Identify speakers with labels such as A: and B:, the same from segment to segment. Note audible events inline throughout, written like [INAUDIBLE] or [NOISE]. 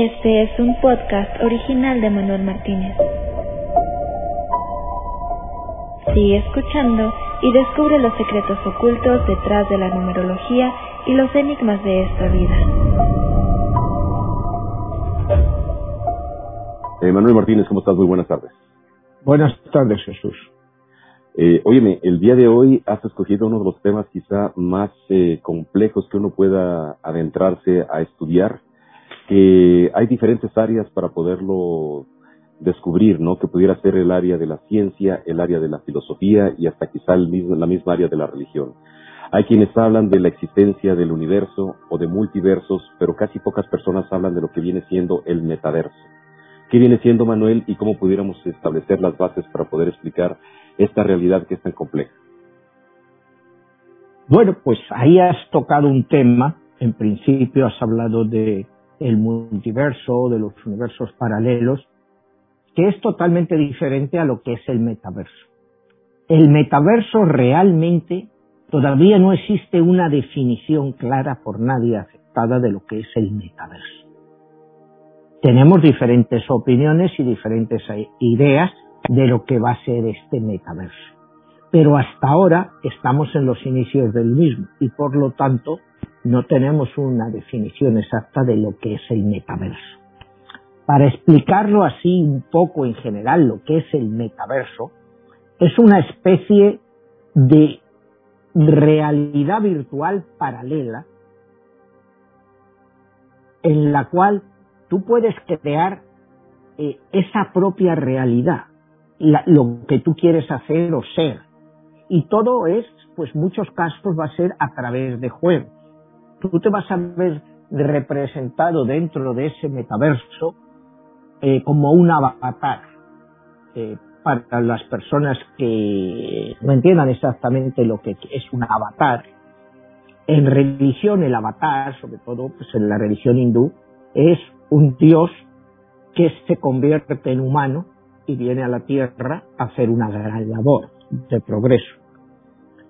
A: Este es un podcast original de Manuel Martínez. Sigue escuchando y descubre los secretos ocultos detrás de la numerología y los enigmas de esta vida.
B: Eh, Manuel Martínez, ¿cómo estás? Muy buenas tardes.
C: Buenas tardes, Jesús.
B: Eh, óyeme, el día de hoy has escogido uno de los temas quizá más eh, complejos que uno pueda adentrarse a estudiar que hay diferentes áreas para poderlo descubrir, ¿no? Que pudiera ser el área de la ciencia, el área de la filosofía y hasta quizá el mismo, la misma área de la religión. Hay quienes hablan de la existencia del universo o de multiversos, pero casi pocas personas hablan de lo que viene siendo el metaverso. ¿Qué viene siendo Manuel y cómo pudiéramos establecer las bases para poder explicar esta realidad que es tan compleja?
C: Bueno, pues ahí has tocado un tema. En principio has hablado de el multiverso, de los universos paralelos, que es totalmente diferente a lo que es el metaverso. El metaverso realmente todavía no existe una definición clara por nadie aceptada de lo que es el metaverso. Tenemos diferentes opiniones y diferentes ideas de lo que va a ser este metaverso. Pero hasta ahora estamos en los inicios del mismo y por lo tanto no tenemos una definición exacta de lo que es el metaverso. Para explicarlo así un poco en general, lo que es el metaverso es una especie de realidad virtual paralela en la cual tú puedes crear eh, esa propia realidad, lo que tú quieres hacer o ser. Y todo es, pues muchos casos va a ser a través de juegos tú te vas a ver representado dentro de ese metaverso eh, como un avatar. Eh, para las personas que no entiendan exactamente lo que es un avatar, en religión el avatar, sobre todo pues en la religión hindú, es un dios que se convierte en humano y viene a la tierra a hacer una gran labor de progreso.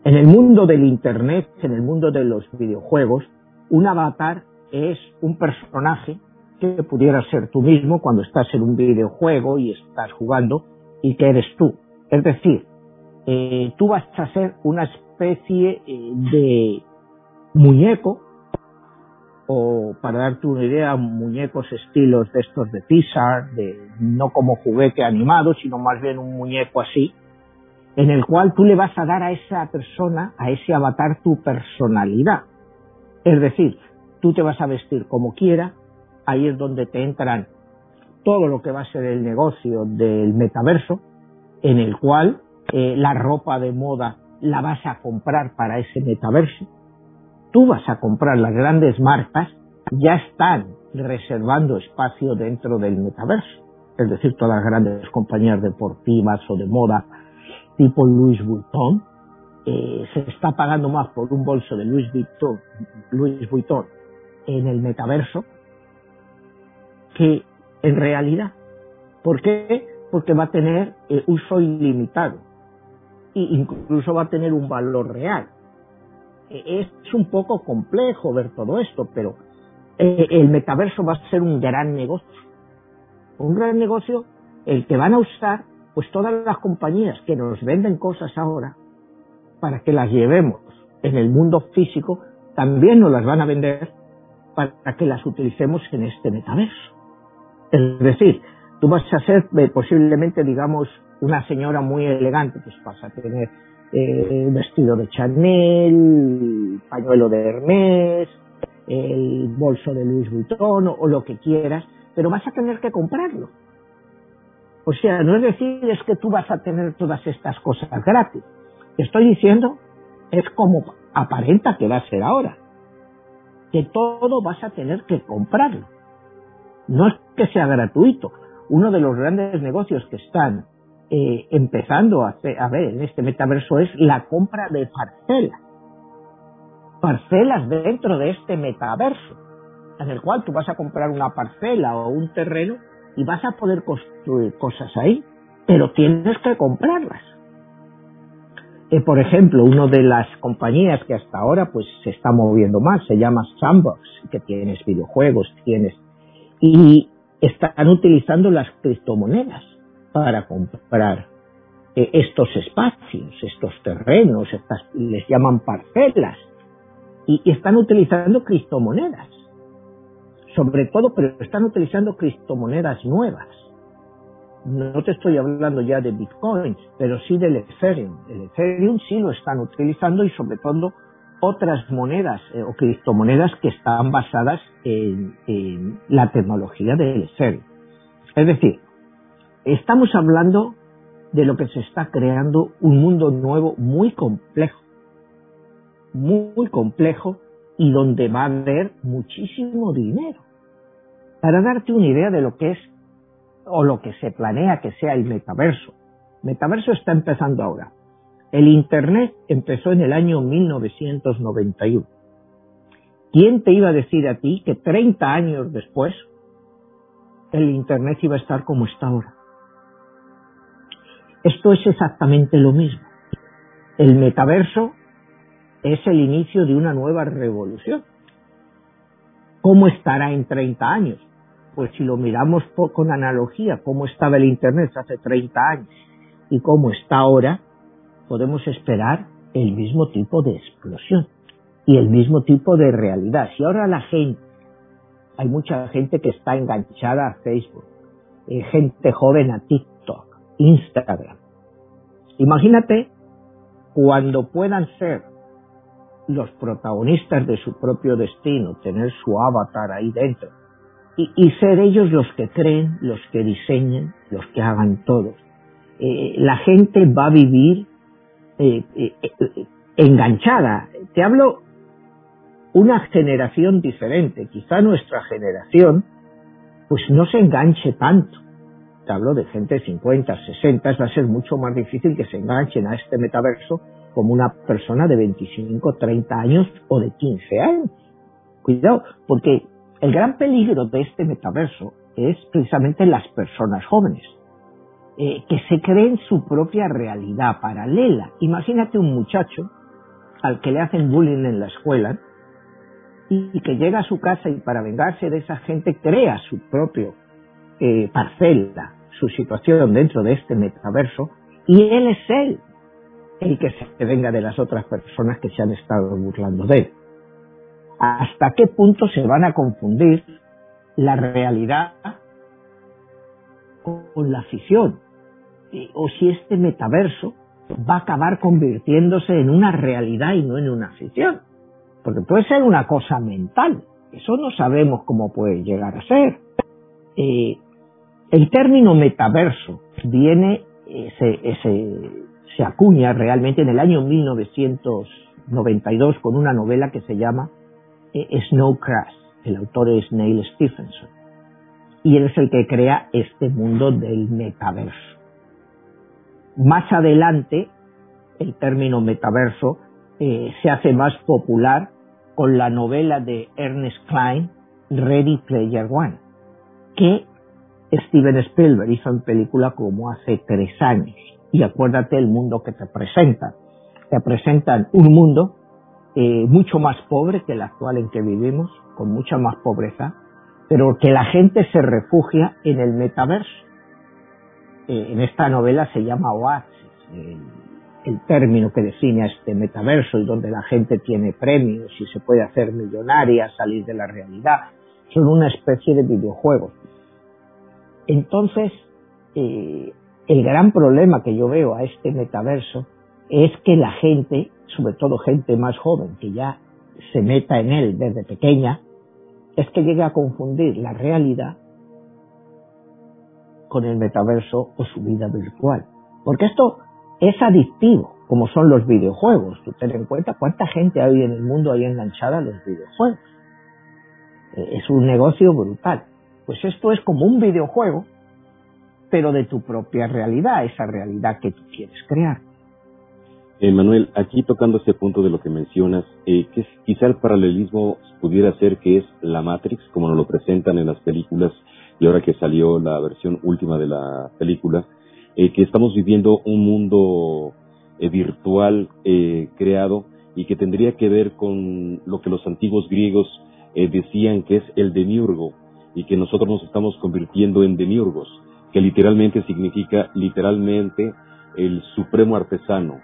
C: En el mundo del Internet, en el mundo de los videojuegos, un avatar es un personaje que pudiera ser tú mismo cuando estás en un videojuego y estás jugando y que eres tú. Es decir, eh, tú vas a ser una especie eh, de muñeco o para darte una idea, muñecos estilos de estos de Pixar, de, no como juguete animado, sino más bien un muñeco así, en el cual tú le vas a dar a esa persona, a ese avatar, tu personalidad. Es decir, tú te vas a vestir como quiera, ahí es donde te entran todo lo que va a ser el negocio del metaverso, en el cual eh, la ropa de moda la vas a comprar para ese metaverso. Tú vas a comprar las grandes marcas, ya están reservando espacio dentro del metaverso. Es decir, todas las grandes compañías deportivas o de moda tipo Louis Vuitton eh, se está pagando más por un bolso de Louis Vuitton, Vuitton en el metaverso que en realidad. ¿Por qué? Porque va a tener eh, uso ilimitado e incluso va a tener un valor real. E, es un poco complejo ver todo esto, pero eh, el metaverso va a ser un gran negocio. Un gran negocio el que van a usar pues todas las compañías que nos venden cosas ahora para que las llevemos en el mundo físico, también nos las van a vender para que las utilicemos en este metaverso. Es decir, tú vas a ser eh, posiblemente, digamos, una señora muy elegante, pues vas a tener eh, un vestido de Chanel, pañuelo de Hermès, el bolso de Louis Vuitton o lo que quieras, pero vas a tener que comprarlo. O sea, no es decir es que tú vas a tener todas estas cosas gratis estoy diciendo es como aparenta que va a ser ahora. Que todo vas a tener que comprarlo. No es que sea gratuito. Uno de los grandes negocios que están eh, empezando a, a ver en este metaverso es la compra de parcelas. Parcelas dentro de este metaverso, en el cual tú vas a comprar una parcela o un terreno y vas a poder construir cosas ahí, pero tienes que comprarlas. Eh, por ejemplo, una de las compañías que hasta ahora pues se está moviendo más se llama Sandbox, que tienes videojuegos, tienes y están utilizando las criptomonedas para comprar eh, estos espacios, estos terrenos, estas, les llaman parcelas, y, están utilizando criptomonedas, sobre todo, pero están utilizando criptomonedas nuevas. No te estoy hablando ya de bitcoins, pero sí del Ethereum. El Ethereum sí lo están utilizando y sobre todo otras monedas eh, o criptomonedas que están basadas en, en la tecnología del Ethereum. Es decir, estamos hablando de lo que se está creando un mundo nuevo muy complejo, muy complejo y donde va a haber muchísimo dinero. Para darte una idea de lo que es o lo que se planea que sea el metaverso. Metaverso está empezando ahora. El Internet empezó en el año 1991. ¿Quién te iba a decir a ti que 30 años después el Internet iba a estar como está ahora? Esto es exactamente lo mismo. El metaverso es el inicio de una nueva revolución. ¿Cómo estará en 30 años? Pues si lo miramos con analogía, cómo estaba el Internet hace 30 años y cómo está ahora, podemos esperar el mismo tipo de explosión y el mismo tipo de realidad. Si ahora la gente, hay mucha gente que está enganchada a Facebook, eh, gente joven a TikTok, Instagram. Imagínate cuando puedan ser los protagonistas de su propio destino, tener su avatar ahí dentro, y, ser ellos los que creen, los que diseñen, los que hagan todo. Eh, la gente va a vivir eh, eh, enganchada. Te hablo una generación diferente. Quizá nuestra generación pues no se enganche tanto hablo de gente de 50, 60, va a ser mucho más difícil que se enganchen a este metaverso como una persona de 25, 30 años o de 15 años. Cuidado, porque el gran peligro de este metaverso es precisamente las personas jóvenes, eh, que se creen su propia realidad paralela. Imagínate un muchacho al que le hacen bullying en la escuela y que llega a su casa y para vengarse de esa gente crea su propio eh, parcela, su situación dentro de este metaverso y él es él el que se venga de las otras personas que se han estado burlando de él. ¿Hasta qué punto se van a confundir la realidad con la ficción? O si este metaverso va a acabar convirtiéndose en una realidad y no en una ficción. Porque puede ser una cosa mental. Eso no sabemos cómo puede llegar a ser. Eh, el término metaverso viene, se, se acuña realmente en el año 1992 con una novela que se llama eh, Snow Crash. El autor es Neil Stephenson. Y él es el que crea este mundo del metaverso. Más adelante, el término metaverso eh, se hace más popular con la novela de Ernest Klein, Ready Player One, que Steven Spielberg hizo en película como hace tres años. Y acuérdate el mundo que te presenta. Te presentan un mundo eh, mucho más pobre que el actual en que vivimos, con mucha más pobreza, pero que la gente se refugia en el metaverso. Eh, en esta novela se llama Oasis, el término que define a este metaverso y donde la gente tiene premios y se puede hacer millonaria, salir de la realidad. Son una especie de videojuegos. Entonces, eh, el gran problema que yo veo a este metaverso es que la gente, sobre todo gente más joven, que ya se meta en él desde pequeña, es que llegue a confundir la realidad con el metaverso o su vida virtual. Porque esto es adictivo, como son los videojuegos. Tú ten en cuenta cuánta gente hay en el mundo ahí enganchada a los videojuegos. Eh, es un negocio brutal. Pues esto es como un videojuego, pero de tu propia realidad, esa realidad que tú quieres crear.
B: Eh, Manuel, aquí tocando este punto de lo que mencionas, eh, que quizá el paralelismo pudiera ser que es la Matrix, como nos lo presentan en las películas, y ahora que salió la versión última de la película, eh, que estamos viviendo un mundo eh, virtual creado y que tendría que ver con lo que los antiguos griegos decían que es el demiurgo, y que nosotros nos estamos convirtiendo en demiurgos, que literalmente significa literalmente el supremo artesano,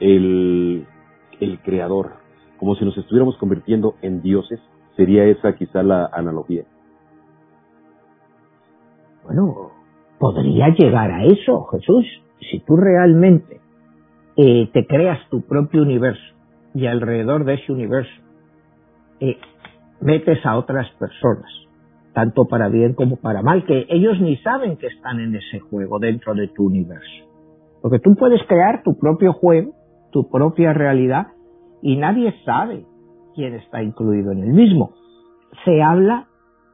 B: el, el creador, como si nos estuviéramos convirtiendo en dioses, sería esa quizá la analogía.
C: Bueno, podría llegar a eso, Jesús, si tú realmente eh, te creas tu propio universo y alrededor de ese universo eh, metes a otras personas, tanto para bien como para mal, que ellos ni saben que están en ese juego dentro de tu universo. Porque tú puedes crear tu propio juego, tu propia realidad, y nadie sabe quién está incluido en el mismo. Se habla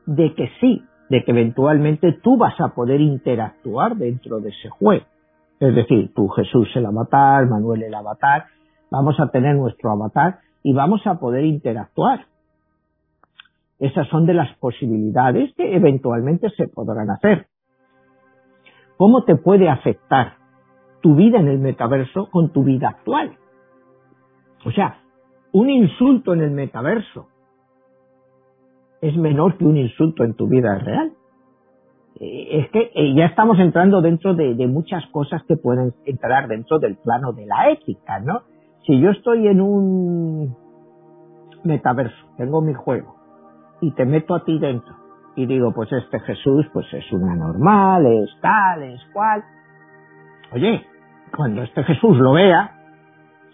C: de que sí, de que eventualmente tú vas a poder interactuar dentro de ese juego. Es decir, tú Jesús el avatar, Manuel el avatar, vamos a tener nuestro avatar y vamos a poder interactuar. Esas son de las posibilidades que eventualmente se podrán hacer. ¿Cómo te puede afectar tu vida en el metaverso con tu vida actual? O sea, un insulto en el metaverso es menor que un insulto en tu vida real. Eh, es que eh, ya estamos entrando dentro de, muchas cosas que pueden entrar dentro del plano de la ética, ¿no? Si yo estoy en un metaverso, tengo mi juego, y te meto a ti dentro, y digo, pues este Jesús, pues es una normal, es tal, es cual. Oye, cuando este Jesús lo vea,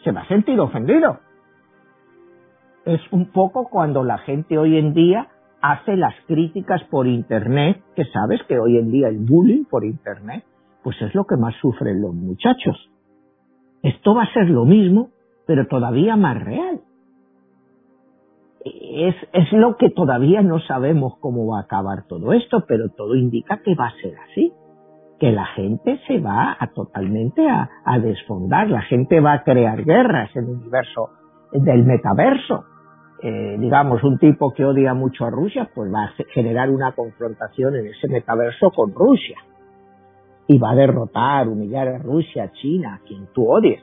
C: se va a sentir ofendido. Es un poco cuando la gente hoy en día hace las críticas por Internet, que sabes que hoy en día el bullying por Internet, pues es lo que más sufren los muchachos. Esto va a ser lo mismo, pero todavía más real. Es, es lo que todavía no sabemos cómo va a acabar todo esto, pero todo indica que va a ser así. Que la gente se va a totalmente a, a desfondar, la gente va a crear guerras en el universo del metaverso eh, digamos, un tipo que odia mucho a Rusia, pues va a generar una confrontación en ese metaverso con Rusia. Y va a derrotar, humillar a Rusia, a China, a quien tú odies.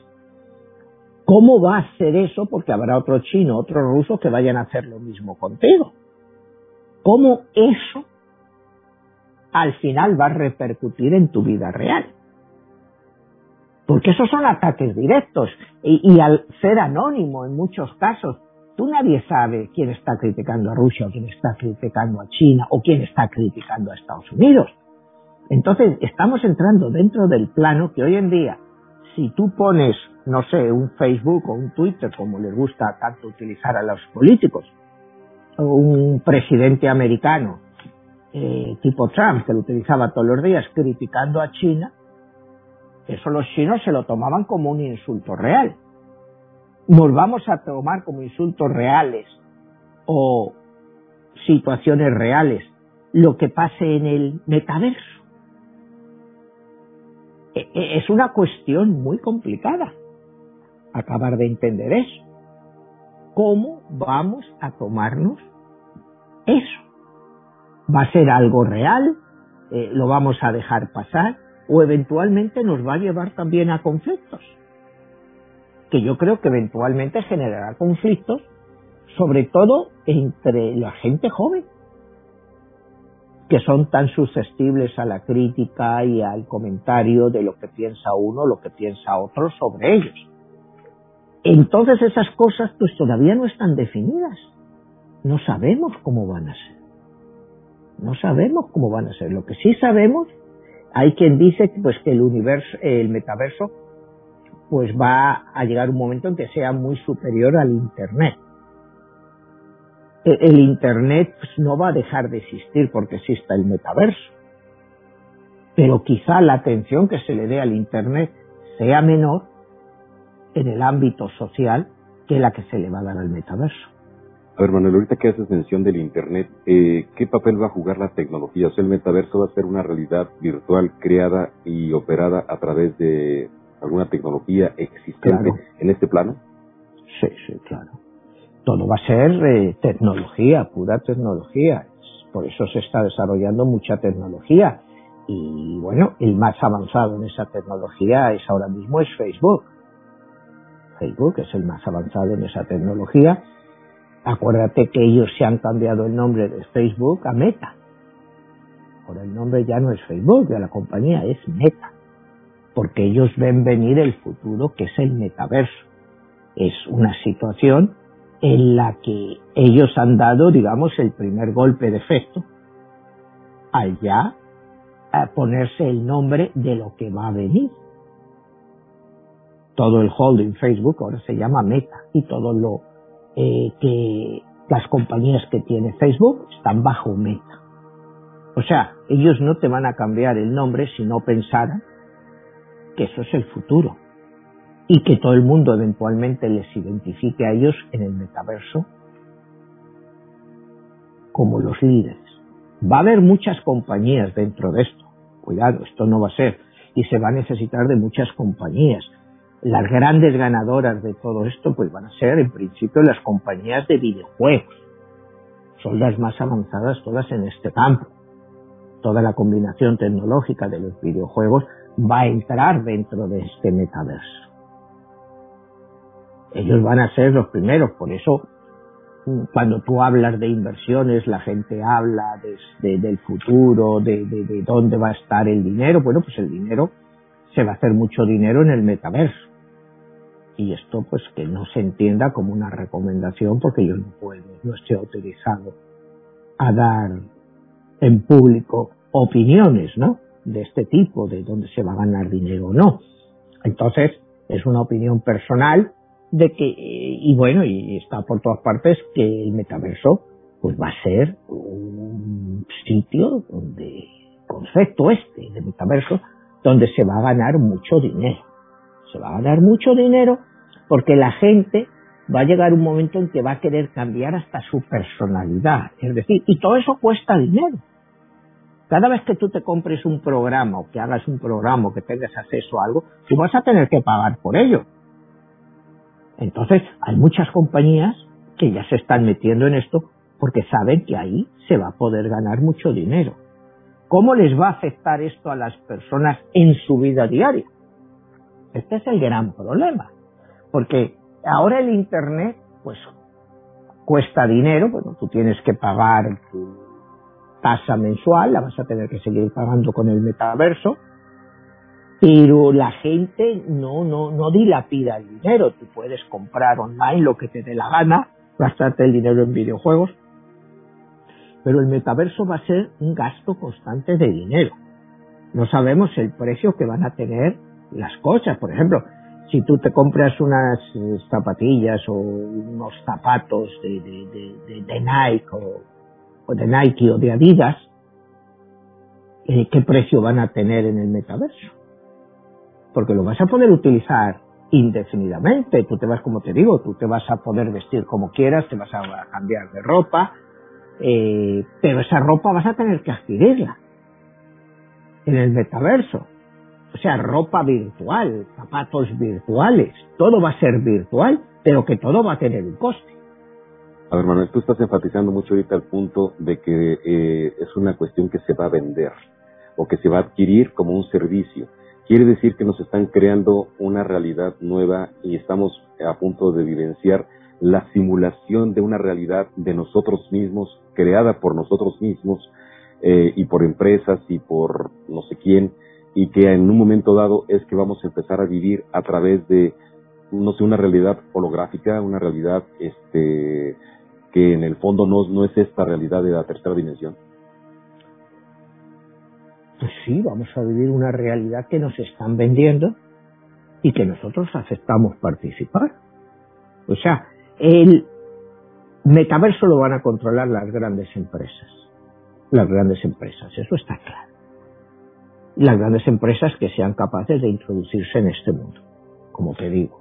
C: ¿Cómo va a hacer eso? Porque habrá otro chino, otro ruso que vayan a hacer lo mismo contigo. ¿Cómo eso al final va a repercutir en tu vida real? Porque esos son ataques directos y, al ser anónimo en muchos casos Tú nadie sabe quién está criticando a Rusia o quién está criticando a China o quién está criticando a Estados Unidos. Entonces, estamos entrando dentro del plano que hoy en día, si tú pones, no sé, un Facebook o un Twitter, como les gusta tanto utilizar a los políticos, o un presidente americano eh, tipo Trump, que lo utilizaba todos los días criticando a China, eso los chinos se lo tomaban como un insulto real nos vamos a tomar como insultos reales o situaciones reales lo que pase en el metaverso. E, e, es una cuestión muy complicada acabar de entender eso. ¿Cómo vamos a tomarnos eso? ¿Va a ser algo real? Eh, ¿Lo vamos a dejar pasar? ¿O eventualmente nos va a llevar también a conflictos? que yo creo que eventualmente generará conflictos, sobre todo entre la gente joven, que son tan susceptibles a la crítica y al comentario de lo que piensa uno, lo que piensa otro sobre ellos. Entonces esas cosas pues todavía no están definidas. No sabemos cómo van a ser. No sabemos cómo van a ser. Lo que sí sabemos, hay quien dice pues que el universo, el metaverso pues va a llegar un momento en que sea muy superior al Internet. E, el Internet pues, no va a dejar de existir porque exista el metaverso, pero quizá la atención que se le dé al Internet sea menor en el ámbito social que la que se le va a dar al metaverso.
B: A ver, Manuel, ahorita que haces mención del Internet, eh, ¿qué papel va a jugar la tecnología? O sea, el metaverso va a ser una realidad virtual creada y operada a través de alguna tecnología existente en este plano?
C: Sí, sí, claro. Todo va a ser eh, tecnología, pura tecnología. Por eso se está desarrollando mucha tecnología. Y bueno, el más avanzado en esa tecnología es ahora mismo es Facebook. Facebook es el más avanzado en esa tecnología. Acuérdate que ellos se han cambiado el nombre de Facebook a Meta. Ahora el nombre ya no es Facebook, ya la compañía es Meta, porque ellos ven venir el futuro que es el metaverso. Es una situación en la que ellos han dado, digamos, el primer golpe de efecto al ya ponerse el nombre de lo que va a venir. Todo el holding Facebook ahora se llama Meta y todo lo eh, que las compañías que tiene Facebook están bajo Meta. O sea, ellos no te van a cambiar el nombre si no pensaran que eso es el futuro y que todo el mundo eventualmente les identifique a ellos en el metaverso como los líderes. Va a haber muchas compañías dentro de esto. Cuidado, esto no va a ser. Y se va a necesitar de muchas compañías. Las grandes ganadoras de todo esto pues van a ser en principio las compañías de videojuegos. Son las más avanzadas todas en este campo toda la combinación tecnológica de los videojuegos va a entrar dentro de este metaverso. Ellos van a ser los primeros, por eso cuando tú hablas de inversiones, la gente habla del futuro, de, de, dónde va a estar el dinero. Bueno, pues el dinero se va a hacer mucho dinero en el metaverso. Y esto pues que no se entienda como una recomendación porque yo no puedo, no estoy autorizado a dar en público opiniones, ¿no? De este tipo, de dónde se va a ganar dinero o no. Entonces, es una opinión personal de que, y bueno, y está por todas partes, que el metaverso, pues va a ser un sitio donde, concepto este de metaverso, donde se va a ganar mucho dinero. Se va a ganar mucho dinero porque la gente va a llegar un momento en que va a querer cambiar hasta su personalidad. Es decir, y todo eso cuesta dinero. Cada vez que tú te compres un programa o que hagas un programa o que tengas acceso a algo, tú vas a tener que pagar por ello. Entonces, hay muchas compañías que ya se están metiendo en esto porque saben que ahí se va a poder ganar mucho dinero. ¿Cómo les va a afectar esto a las personas en su vida diaria? Este es el gran problema. Porque ahora el Internet, pues, cuesta dinero, bueno, tú tienes que pagar tu tasa mensual, la vas a tener que seguir pagando con el metaverso, pero la gente no, no, no dilapida el dinero. Tú puedes comprar online lo que te dé la gana, gastarte el dinero en videojuegos, pero el metaverso va a ser un gasto constante de dinero. No sabemos el precio que van a tener las cosas. Por ejemplo, si tú te compras unas eh, zapatillas o unos zapatos de, de, Nike o o de Nike o de Adidas, eh, ¿qué precio van a tener en el metaverso? Porque lo vas a poder utilizar indefinidamente. Tú te vas, como te digo, tú te vas a poder vestir como quieras, te vas a cambiar de ropa, eh, pero esa ropa vas a tener que adquirirla en el metaverso. O sea, ropa virtual, zapatos virtuales, todo va a ser virtual, pero que todo va a tener un coste.
B: A ver, Manuel, tú estás enfatizando mucho ahorita el punto de que eh, es una cuestión que se va a vender o que se va a adquirir como un servicio. Quiere decir que nos están creando una realidad nueva y estamos a punto de vivenciar la simulación de una realidad de nosotros mismos, creada por nosotros mismos eh, y por empresas y por no sé quién, y que en un momento dado es que vamos a empezar a vivir a través de, no sé, una realidad holográfica, una realidad este, que en el fondo no, no es esta realidad de la tercera dimensión?
C: Pues sí, vamos a vivir una realidad que nos están vendiendo y que nosotros aceptamos participar. O sea, el metaverso lo van a controlar las grandes empresas. Las grandes empresas, eso está claro. Las grandes empresas que sean capaces de introducirse en este mundo. Como te digo,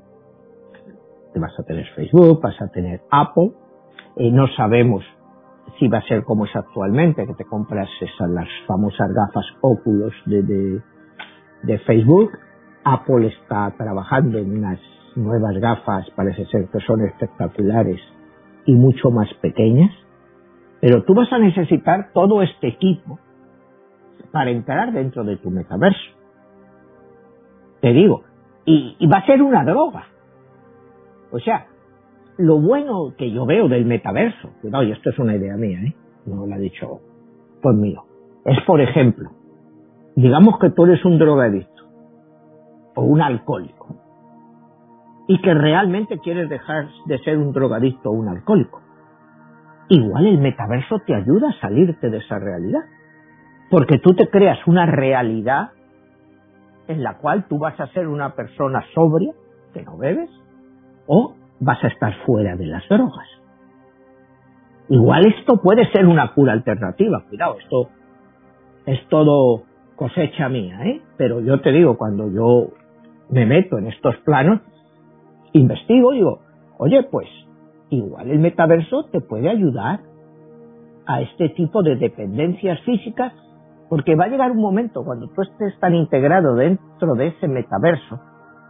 C: vas a tener Facebook, vas a tener Apple, eh, no sabemos si va a ser como es actualmente, que te compras esas las famosas gafas óculos de, de, Facebook. Apple está trabajando en unas nuevas gafas, parece ser que son espectaculares y mucho más pequeñas. Pero tú vas a necesitar todo este equipo para entrar dentro de tu metaverso. Te digo, y, va a ser una droga. O sea, lo bueno que yo veo del metaverso, cuidado, y esto es una idea mía, ¿eh? no lo ha dicho por mío. es, por ejemplo, digamos que tú eres un drogadicto o un alcohólico y que realmente quieres dejar de ser un drogadicto o un alcohólico. Igual el metaverso te ayuda a salirte de esa realidad, porque tú te creas una realidad en la cual tú vas a ser una persona sobria, que no bebes, o vas a estar fuera de las drogas. Igual esto puede ser una cura alternativa, cuidado, esto es todo cosecha mía, ¿eh? Pero yo te digo, cuando yo me meto en estos planos, investigo, digo, oye, pues igual el metaverso te puede ayudar a este tipo de dependencias físicas, porque va a llegar un momento cuando tú estés tan integrado dentro de ese metaverso,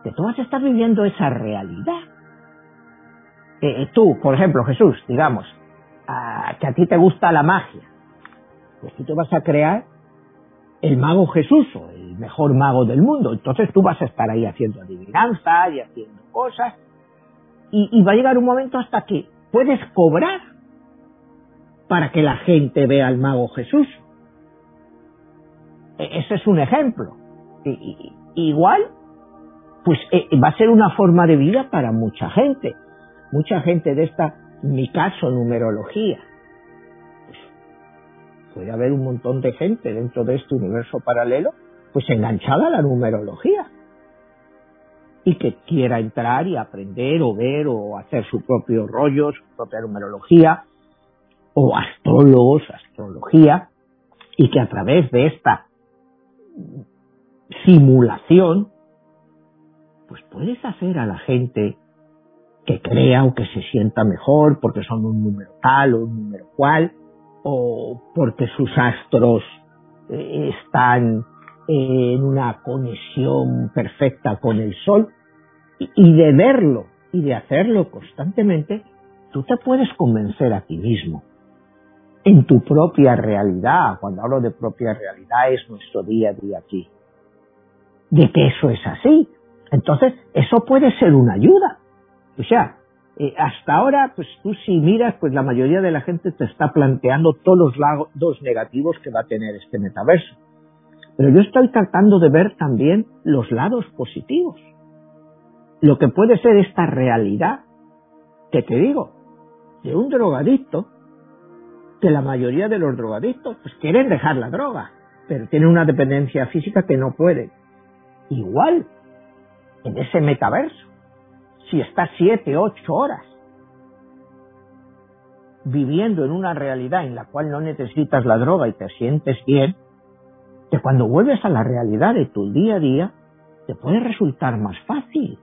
C: que tú vas a estar viviendo esa realidad. Eh, tú, por ejemplo, Jesús, digamos, que a ti te gusta la magia, pues tú te vas a crear el mago Jesús o el mejor mago del mundo. Entonces tú vas a estar ahí haciendo adivinanza y haciendo cosas y, va a llegar un momento hasta que puedes cobrar para que la gente vea al mago Jesús. E, ese es un ejemplo. igual, pues e, va a ser una forma de vida para mucha gente. Mucha gente de esta, mi caso, numerología. Pues, puede haber un montón de gente dentro de este universo paralelo, pues enganchada a la numerología y que quiera entrar y aprender o ver o hacer su propio rollo, su propia numerología, o astrólogos, astrología, y que a través de esta simulación, pues puedes hacer a la gente que crea o que se sienta mejor porque son un número tal o un número cual, o porque sus astros eh, están en una conexión perfecta con el sol. Y de verlo y de hacerlo constantemente, tú te puedes convencer a ti mismo en tu propia realidad, cuando hablo de propia realidad es nuestro día a día aquí, de que eso es así. Entonces, eso puede ser una ayuda. O sea, eh, hasta ahora, pues tú si miras, pues la mayoría de la gente te está planteando todos los lados negativos que va a tener este metaverso. Pero yo estoy tratando de ver también los lados positivos. Lo que puede ser esta realidad que te digo, de un drogadicto, que la mayoría de los drogadictos pues quieren dejar la droga, pero tienen una dependencia física que no pueden. Igual, en ese metaverso, si estás siete, ocho horas viviendo en una realidad en la cual no necesitas la droga y te sientes bien, que cuando vuelves a la realidad de tu día a día, te puede resultar más fácil.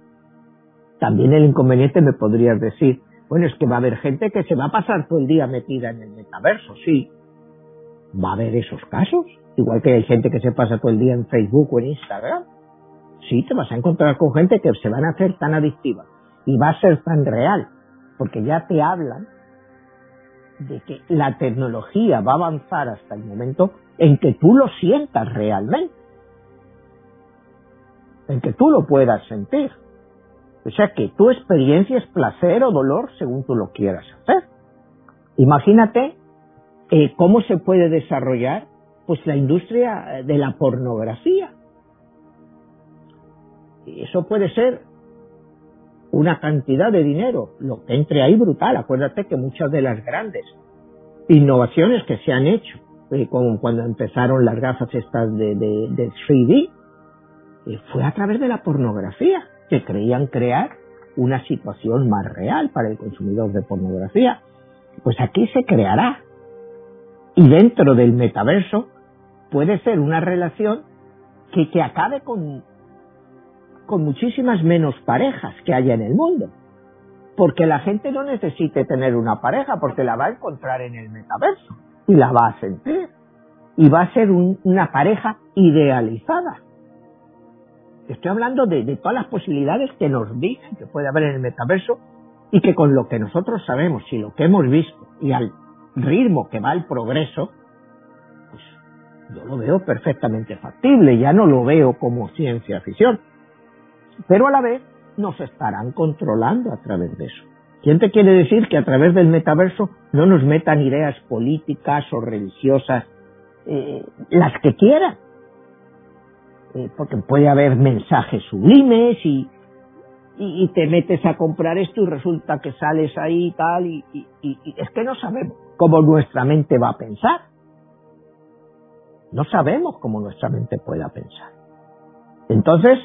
C: También el inconveniente me podrías decir, bueno, es que va a haber gente que se va a pasar todo el día metida en el metaverso, sí. Va a haber esos casos, igual que hay gente que se pasa todo el día en Facebook o en Instagram. Sí, te vas a encontrar con gente que se van a hacer tan adictiva y va a ser tan real, porque ya te hablan de que la tecnología va a avanzar hasta el momento en que tú lo sientas realmente, en que tú lo puedas sentir. O sea que tu experiencia es placer o dolor según tú lo quieras hacer. Imagínate eh, cómo se puede desarrollar pues la industria de la pornografía. Y eso puede ser una cantidad de dinero, lo que entre ahí brutal. Acuérdate que muchas de las grandes innovaciones que se han hecho eh, como cuando empezaron las gafas estas de, de, 3D, eh, fue a través de la pornografía, que creían crear una situación más real para el consumidor de pornografía. Pues aquí se creará. Y dentro del metaverso puede ser una relación que, que acabe con, con muchísimas menos parejas que haya en el mundo. Porque la gente no necesite tener una pareja, porque la va a encontrar en el metaverso y la va a sentir. Y va a ser una pareja idealizada. Estoy hablando de, todas las posibilidades que nos dicen que puede haber en el metaverso y que con lo que nosotros sabemos y lo que hemos visto y al ritmo que va el progreso, pues yo lo veo perfectamente factible, ya no lo veo como ciencia ficción. Pero a la vez nos estarán controlando a través de eso. ¿Quién te quiere decir que a través del metaverso no nos metan ideas políticas o religiosas eh, las que quieran. Eh, porque puede haber mensajes sublimes y, y, te metes a comprar esto y resulta que sales ahí y tal, y, y, es que no sabemos cómo nuestra mente va a pensar. No sabemos cómo nuestra mente pueda pensar. Entonces,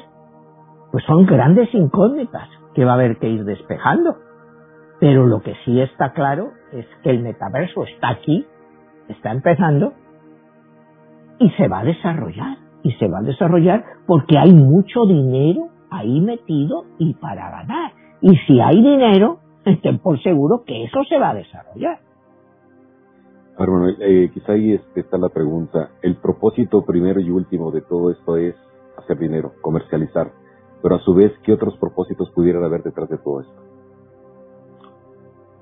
C: pues son grandes incógnitas que va a haber que ir despejando. Pero lo que sí está claro es que el metaverso está aquí, está empezando y se va a desarrollar. Y se va a desarrollar porque hay mucho dinero ahí metido y para ganar. Y si hay dinero, [LAUGHS] estén por seguro que eso se va a desarrollar.
B: Ahora, bueno, eh, quizá ahí este, está la pregunta. El propósito primero y último de todo esto es hacer dinero, comercializar. Pero a su vez, ¿qué otros propósitos pudieran haber detrás de todo esto?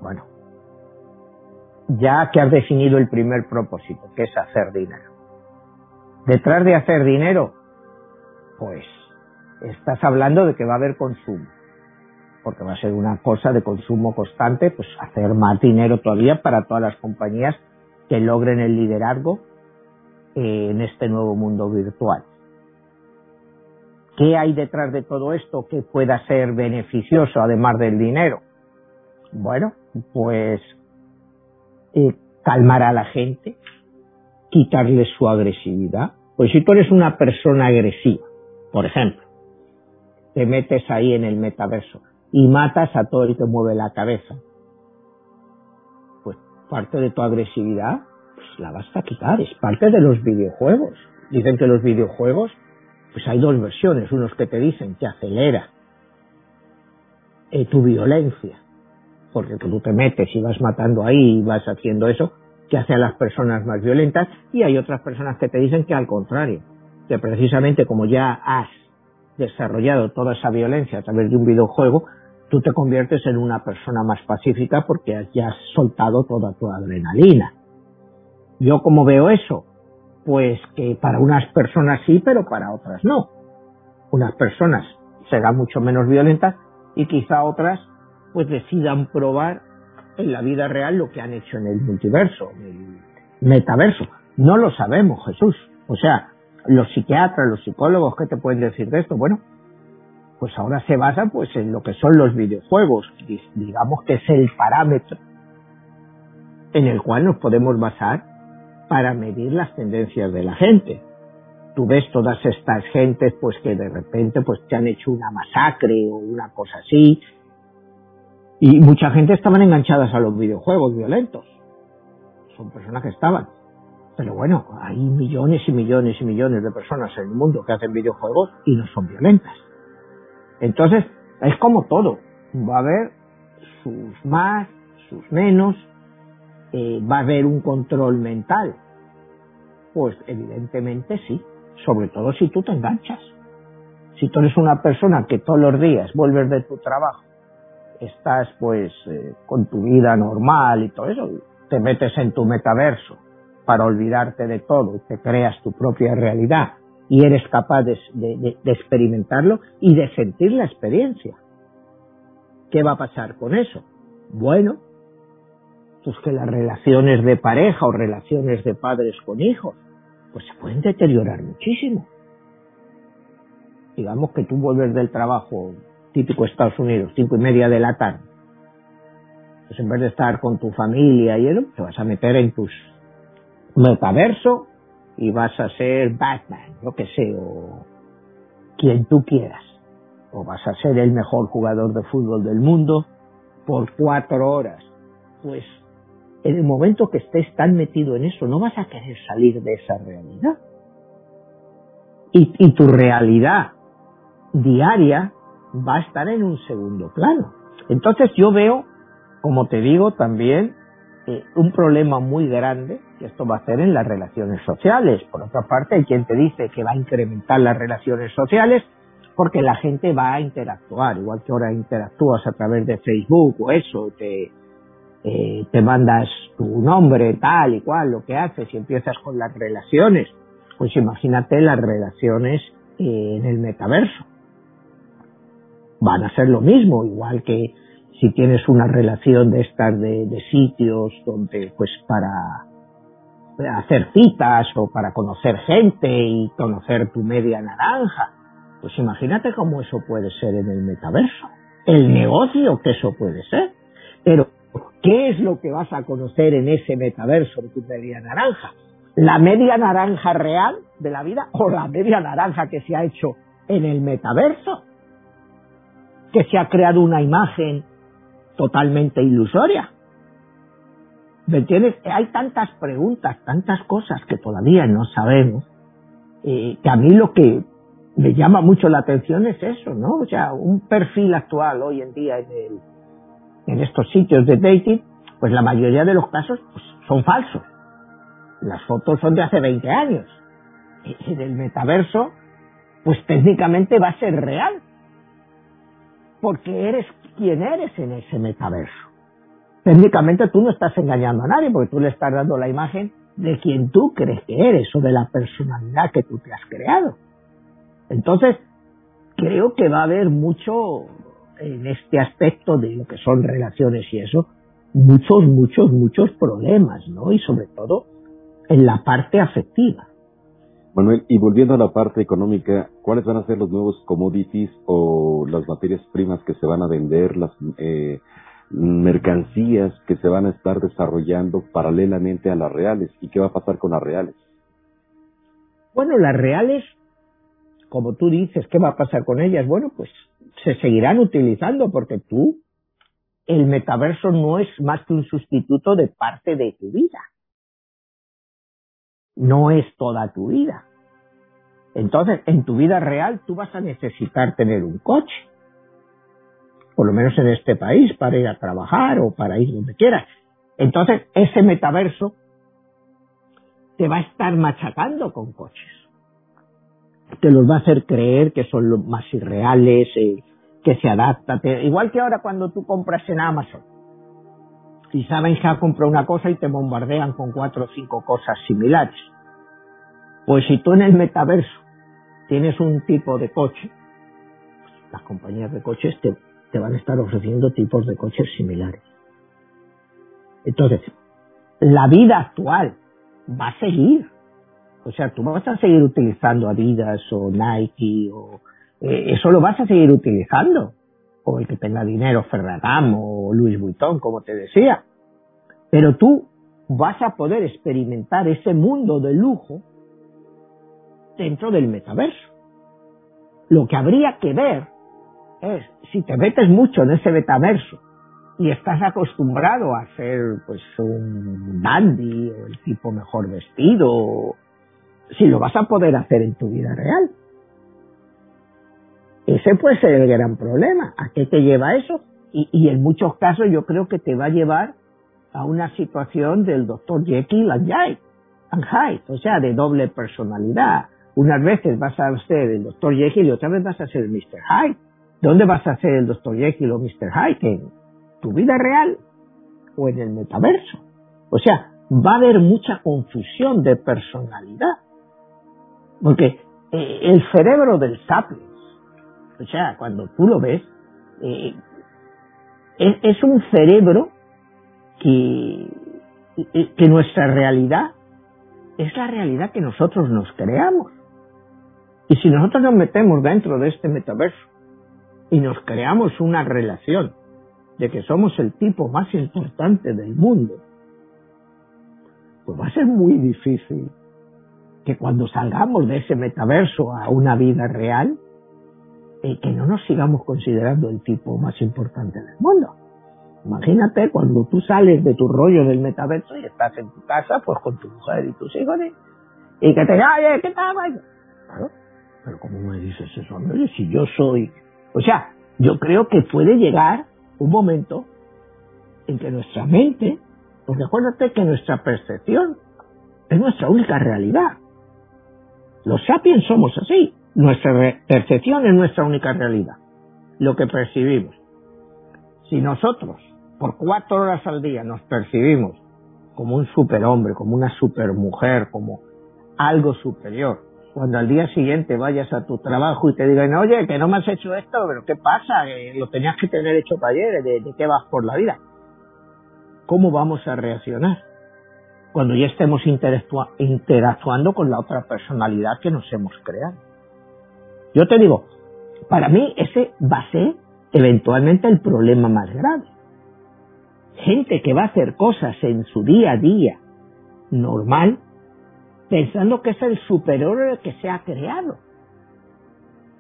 C: Bueno, ya que has definido el primer propósito, que es hacer dinero. Detrás de hacer dinero, pues estás hablando de que va a haber consumo, porque va a ser una cosa de consumo constante, pues hacer más dinero todavía para todas las compañías que logren el liderazgo en este nuevo mundo virtual. ¿Qué hay detrás de todo esto que pueda ser beneficioso además del dinero? Bueno, pues eh, calmar a la gente, quitarle su agresividad. Pues si tú eres una persona agresiva, por ejemplo, te metes ahí en el metaverso y matas a todo el que mueve la cabeza, pues parte de tu agresividad pues la vas a quitar, es parte de los videojuegos. Dicen que los videojuegos, pues hay dos versiones, unos que te dicen que acelera eh, tu violencia, porque tú te metes y vas matando ahí y vas haciendo eso, que hace a las personas más violentas, y hay otras personas que te dicen que al contrario, que precisamente como ya has desarrollado toda esa violencia a través de un videojuego, tú te conviertes en una persona más pacífica porque ya has soltado toda tu adrenalina. Yo como veo eso, pues que para unas personas sí, pero para otras no. Unas personas serán mucho menos violentas y quizá otras pues decidan probar en la vida real lo que han hecho en el multiverso, en el metaverso. No lo sabemos, Jesús. O sea, los psiquiatras, los psicólogos, ¿qué te pueden decir de esto? Bueno, pues ahora se basa pues en lo que son los videojuegos, digamos que es el parámetro en el cual nos podemos basar para medir las tendencias de la gente. Tú ves todas estas gentes pues que de repente pues te han hecho una masacre o una cosa así y mucha gente estaban enganchadas a los videojuegos violentos. Son personas que estaban. Pero bueno, hay millones y millones y millones de personas en el mundo que hacen videojuegos y no son violentas. Entonces, es como todo. Va a haber sus más, sus menos, eh, va a haber un control mental. Pues evidentemente sí, sobre todo si tú te enganchas. Si tú eres una persona que todos los días vuelves de tu trabajo, estás pues eh, con tu vida normal y todo eso, te metes en tu metaverso para olvidarte de todo, te creas tu propia realidad y eres capaz de, experimentarlo y de sentir la experiencia. ¿Qué va a pasar con eso? Bueno, pues que las relaciones de pareja o relaciones de padres con hijos, pues se pueden deteriorar muchísimo. Digamos que tú vuelves del trabajo típico Estados Unidos, cinco y media de la tarde. Pues en vez de estar con tu familia y eso, te vas a meter en tus metaverso y vas a ser Batman, lo que sé, o quien tú quieras. O vas a ser el mejor jugador de fútbol del mundo por cuatro horas. Pues en el momento que estés tan metido en eso, no vas a querer salir de esa realidad. Y, y tu realidad diaria va a estar en un segundo plano. Entonces yo veo, como te digo, también eh, un problema muy grande que esto va a hacer en las relaciones sociales. Por otra parte, hay quien te dice que va a incrementar las relaciones sociales porque la gente va a interactuar, igual que ahora interactúas a través de Facebook o eso, te, eh, te mandas tu nombre, tal y cual, lo que haces y empiezas con las relaciones. Pues imagínate las relaciones eh, en el metaverso. Van a ser lo mismo, igual que si tienes una relación de estas de, sitios donde pues para hacer citas o para conocer gente y conocer tu media naranja. Pues imagínate cómo eso puede ser en el metaverso. El negocio que eso puede ser. Pero, ¿qué es lo que vas a conocer en ese metaverso de tu media naranja? ¿La media naranja real de la vida o la media naranja que se ha hecho en el metaverso? Que se ha creado una imagen totalmente ilusoria. ¿Me entiendes? Hay tantas preguntas, tantas cosas que todavía no sabemos, eh, que a mí lo que me llama mucho la atención es eso, ¿no? O sea, un perfil actual hoy en día en, el, en estos sitios de dating, pues la mayoría de los casos pues, son falsos. Las fotos son de hace 20 años. En el metaverso, pues técnicamente va a ser real. Porque eres quien eres en ese metaverso técnicamente tú no estás engañando a nadie porque tú le estás dando la imagen de quien tú crees que eres o de la personalidad que tú te has creado. Entonces, creo que va a haber mucho en este aspecto de lo que son relaciones y eso, muchos, muchos, muchos problemas, ¿no? Y sobre todo en la parte afectiva.
B: Manuel, y volviendo a la parte económica, ¿cuáles van a ser los nuevos commodities o las materias primas que se van a vender, las eh, mercancías que se van a estar desarrollando paralelamente a las reales. ¿Y qué va a pasar con las reales?
C: Bueno, las reales, como tú dices, ¿qué va a pasar con ellas? Bueno, pues se seguirán utilizando porque tú, el metaverso no es más que un sustituto de parte de tu vida. No es toda tu vida. Entonces, en tu vida real tú vas a necesitar tener un coche por lo menos en este país, para ir a trabajar o para ir donde quieras. Entonces, ese metaverso te va a estar machacando con coches. Te los va a hacer creer que son los más irreales, eh, que se adapta. igual que ahora cuando tú compras en Amazon y saben que ha comprado una cosa y te bombardean con cuatro o cinco cosas similares. Pues si tú en el metaverso tienes un tipo de coche, las compañías de coches te, te van a estar ofreciendo tipos de coches similares. Entonces, la vida actual va a seguir. O sea, tú vas a seguir utilizando Adidas o Nike o eh, eso lo vas a seguir utilizando. O el que tenga dinero, Ferragamo o Louis Vuitton, como te decía. Pero tú vas a poder experimentar ese mundo de lujo dentro del metaverso. Lo que habría que ver es, si te metes mucho en ese metaverso y estás acostumbrado a ser pues un dandy o el tipo mejor vestido, si lo vas a poder hacer en tu vida real. Ese puede ser el gran problema. ¿A qué te lleva eso? Y, y en muchos casos yo creo que te va a llevar a una situación del doctor Jekyll and Hyde, and Hyde, o sea, de doble personalidad. Unas veces vas a ser el doctor Jekyll y otras veces vas a ser el Mr. Hyde. ¿Dónde vas a ser el Dr. Jekyll o Mr. Hyde? ¿En tu vida real o en el metaverso? O sea, va a haber mucha confusión de personalidad. Porque eh, el cerebro del sapiens, o sea, cuando tú lo ves, eh, es, un cerebro que, que nuestra realidad es la realidad que nosotros nos creamos. Y si nosotros nos metemos dentro de este metaverso y nos creamos una relación de que somos el tipo más importante del mundo, pues va a ser muy difícil que cuando salgamos de ese metaverso a una vida real, eh, que no nos sigamos considerando el tipo más importante del mundo. Imagínate cuando tú sales de tu rollo del metaverso y estás en tu casa, pues con tu mujer y tus hijos, y que te oye, ¿qué tal? Claro, pero ¿cómo me dices eso? si yo soy o sea, yo creo que puede llegar un momento en que nuestra mente, porque acuérdate que nuestra percepción es nuestra única realidad. Los sapiens somos así. Nuestra percepción es nuestra única realidad. Lo que percibimos. Si nosotros, por cuatro horas al día, nos percibimos como un superhombre, como una supermujer, como algo superior, cuando al día siguiente vayas a tu trabajo y te digan, oye, que no me has hecho esto, pero ¿qué pasa? lo tenías que tener hecho para ayer, ¿de, qué vas por la vida? ¿Cómo vamos a reaccionar? cuando ya estemos interactuando con la otra personalidad que nos hemos creado. Yo te digo, para mí ese va a ser eventualmente el problema más grave. Gente que va a hacer cosas en su día a día normal, pensando que es el superhéroe que se ha creado.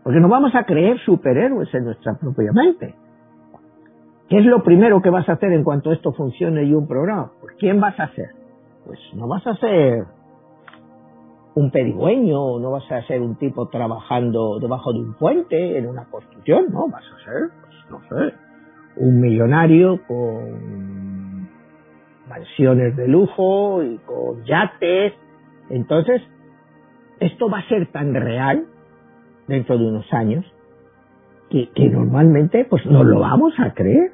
C: Porque no vamos a creer superhéroes en nuestra propia mente. ¿Qué es lo primero que vas a hacer en cuanto esto funcione y un programa? Pues ¿quién vas a ser? Pues no vas a ser un pedigüeño, no vas a ser un tipo trabajando debajo de un puente en una construcción, no, vas a ser, pues no sé, un millonario con mansiones de lujo y con yates. Entonces, esto va a ser tan real dentro de unos años que, que normalmente pues no lo vamos a creer.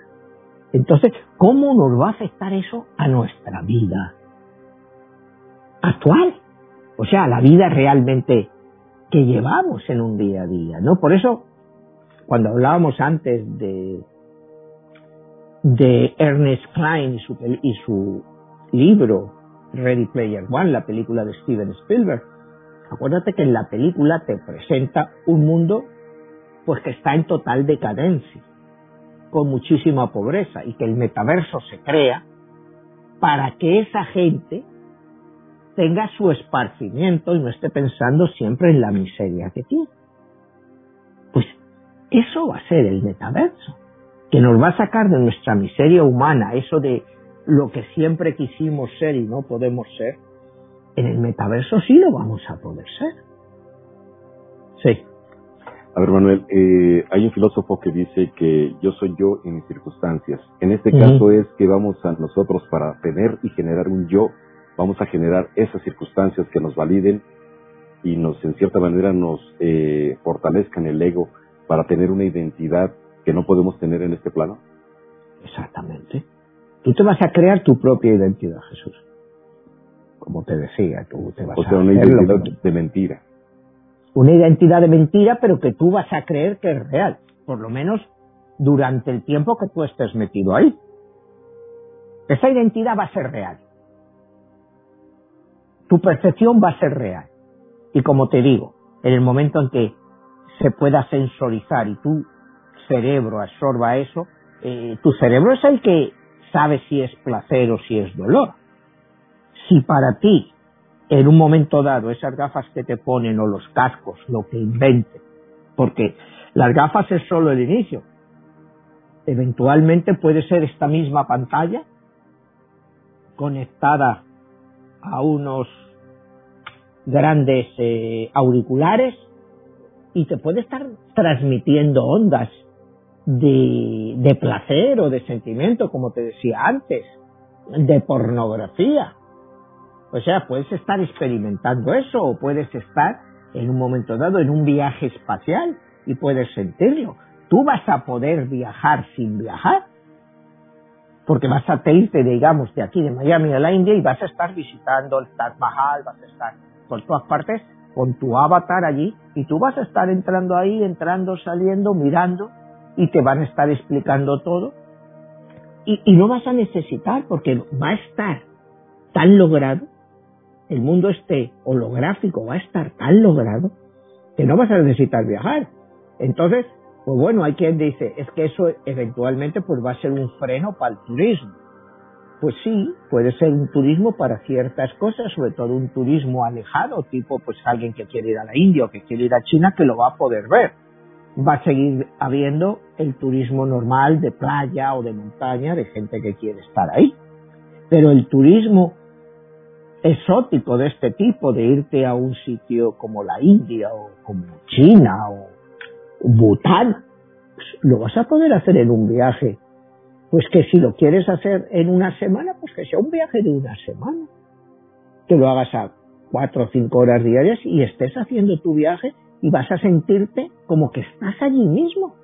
C: Entonces, ¿cómo nos va a afectar eso a nuestra vida actual? O sea, la vida realmente que llevamos en un día a día, ¿no? Por eso, cuando hablábamos antes de, de Ernest Klein y su, y su libro Ready Player One, la película de Steven Spielberg, acuérdate que en la película te presenta un mundo pues que está en total decadencia, con muchísima pobreza y que el metaverso se crea para que esa gente tenga su esparcimiento y no esté pensando siempre en la miseria que tiene. Pues eso va a ser el metaverso, que nos va a sacar de nuestra miseria humana, eso de lo que siempre quisimos ser y no podemos ser, en el metaverso sí lo vamos a poder ser. Sí.
B: A ver, Manuel, eh, hay un filósofo que dice que yo soy yo en mis circunstancias. En este caso es que vamos a nosotros para tener y generar un yo vamos a generar esas circunstancias que nos validen y nos, en cierta manera, nos eh, fortalezcan el ego para tener una identidad que no podemos tener en este plano?
C: Exactamente. Tú te vas a crear tu propia identidad, Jesús. Como te decía, tú te vas
B: o sea, una identidad de mentira.
C: Una identidad de mentira, pero que tú vas a creer que es real. Por lo menos durante el tiempo que tú estés metido ahí. Esa identidad va a ser real tu percepción va a ser real. Y como te digo, en el momento en que se pueda sensorizar y tu cerebro absorba eso, eh, tu cerebro es el que sabe si es placer o si es dolor. Si para ti, en un momento dado, esas gafas que te ponen o los cascos, lo que inventen, porque las gafas es solo el inicio, eventualmente puede ser esta misma pantalla conectada a unos grandes eh, auriculares y te puede estar transmitiendo ondas de, de placer o de sentimiento, como te decía antes, de pornografía. O sea, puedes estar experimentando eso o puedes estar en un momento dado en un viaje espacial y puedes sentirlo. Tú vas a poder viajar sin viajar porque vas a irte, digamos, de aquí, de Miami a la India y vas a estar visitando el Taj Mahal, vas a estar por todas partes con tu avatar allí y tú vas a estar entrando ahí, entrando, saliendo, mirando y te van a estar explicando todo y, y no vas a necesitar porque va a estar tan logrado, el mundo este holográfico va a estar tan logrado que no vas a necesitar viajar. Entonces, pues bueno, hay quien dice, es que eso eventualmente pues va a ser un freno para el turismo. Pues sí, puede ser un turismo para ciertas cosas, sobre todo un turismo alejado, tipo pues alguien que quiere ir a la India o que quiere ir a China que lo va a poder ver. Va a seguir habiendo el turismo normal de playa o de montaña de gente que quiere estar ahí. Pero el turismo exótico de este tipo, de irte a un sitio como la India o como China o Bután, lo vas a poder hacer en un viaje. Pues que si lo quieres hacer en una semana, pues que sea un viaje de una semana. Que lo hagas a cuatro o cinco horas diarias y estés haciendo tu viaje y vas a sentirte como que estás allí mismo.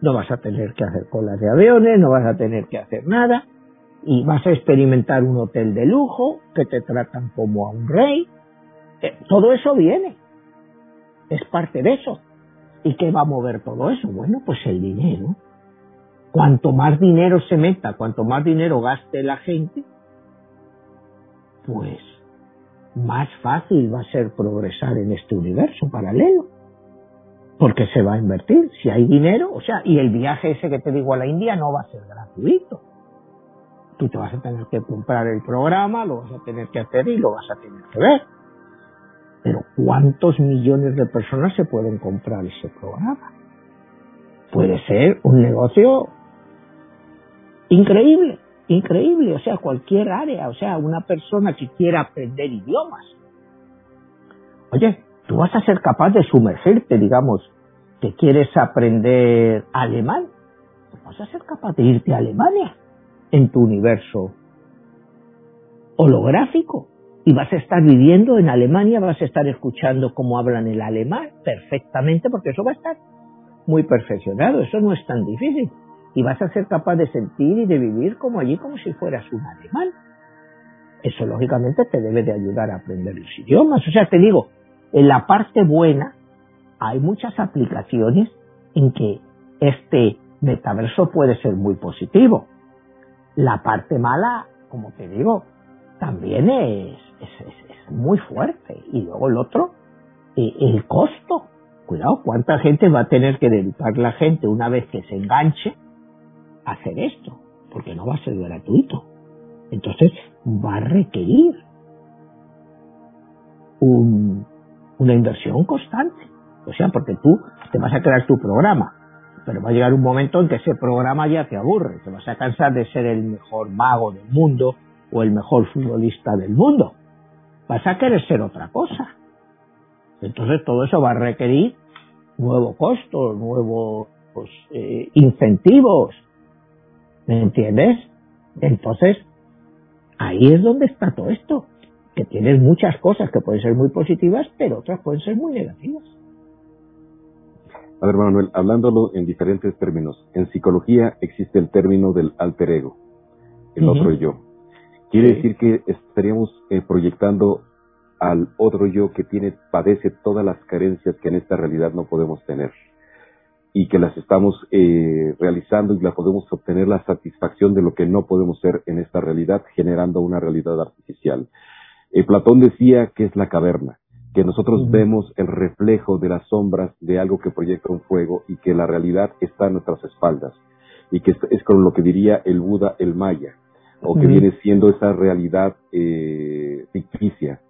C: No vas a tener que hacer colas de aviones, no vas a tener que hacer nada y vas a experimentar un hotel de lujo que te tratan como a un rey. Eh, todo eso viene. Es parte de eso. ¿Y qué va a mover todo eso? Bueno, pues el dinero. Cuanto más dinero se meta, cuanto más dinero gaste la gente, pues más fácil va a ser progresar en este universo paralelo. Porque se va a invertir. Si hay dinero, o sea, y el viaje ese que te digo a la India no va a ser gratuito. Tú te vas a tener que comprar el programa, lo vas a tener que hacer y lo vas a tener que ver. Pero ¿cuántos millones de personas se pueden comprar ese programa? Puede ser un negocio increíble increíble, o sea, cualquier área, o sea, una persona que quiera aprender idiomas. Oye, tú vas a ser capaz de sumergirte, digamos, que quieres aprender alemán, vas a ser capaz de irte a Alemania en tu universo holográfico y vas a estar viviendo en Alemania, vas a estar escuchando cómo hablan el alemán perfectamente, porque eso va a estar muy perfeccionado, eso no es tan difícil y vas a ser capaz de sentir y de vivir como allí, como si fueras un alemán. Eso lógicamente te debe de ayudar a aprender los idiomas. O sea, te digo, en la parte buena hay muchas aplicaciones en que este metaverso puede ser muy positivo. La parte mala, como te digo, también es, es, muy fuerte. Y luego el otro, eh, el costo. Cuidado, ¿cuánta gente va a tener que dedicar la gente una vez que se enganche hacer esto, porque no va a ser gratuito. Entonces va a requerir una inversión constante. O sea, porque tú te vas a crear tu programa, pero va a llegar un momento en que ese programa ya te aburre, te vas a cansar de ser el mejor mago del mundo o el mejor futbolista del mundo. Vas a querer ser otra cosa. Entonces todo eso va a requerir nuevo costo, nuevos eh, incentivos, ¿Me entiendes? Entonces, ahí es donde está todo esto, que tienes muchas cosas que pueden ser muy positivas, pero otras pueden ser muy negativas.
B: A ver, Manuel, hablándolo en diferentes términos, en psicología existe el término del alter ego, el otro yo. Quiere decir que estaríamos eh, proyectando al otro yo que tiene, padece todas las carencias que en esta realidad no podemos tener y que las estamos eh, realizando y la podemos obtener la satisfacción de lo que no podemos ser en esta realidad, generando una realidad artificial. Eh, Platón decía que es la caverna, que nosotros vemos el reflejo de las sombras de algo que proyecta un fuego y que la realidad está a nuestras espaldas y que es, con lo que diría el Buda, el Maya, o que viene siendo esa realidad eh, ficticia.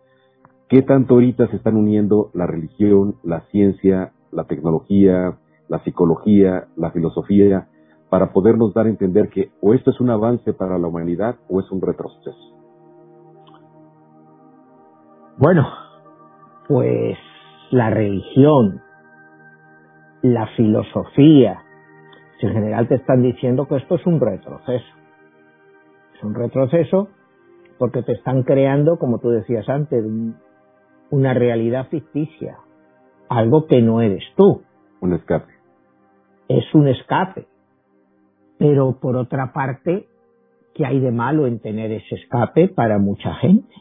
B: ¿Qué tanto ahorita se están uniendo la religión, la ciencia, la tecnología, la psicología, la filosofía, para podernos dar a entender que o esto es un avance para la humanidad o es un retroceso.
C: Bueno, pues la religión, la filosofía, en general te están diciendo que esto es un retroceso. Es un retroceso porque te están creando, como tú decías antes, una realidad ficticia, algo que no eres tú.
B: Un escape
C: es un escape. Pero por otra parte, ¿qué hay de malo en tener ese escape para mucha gente?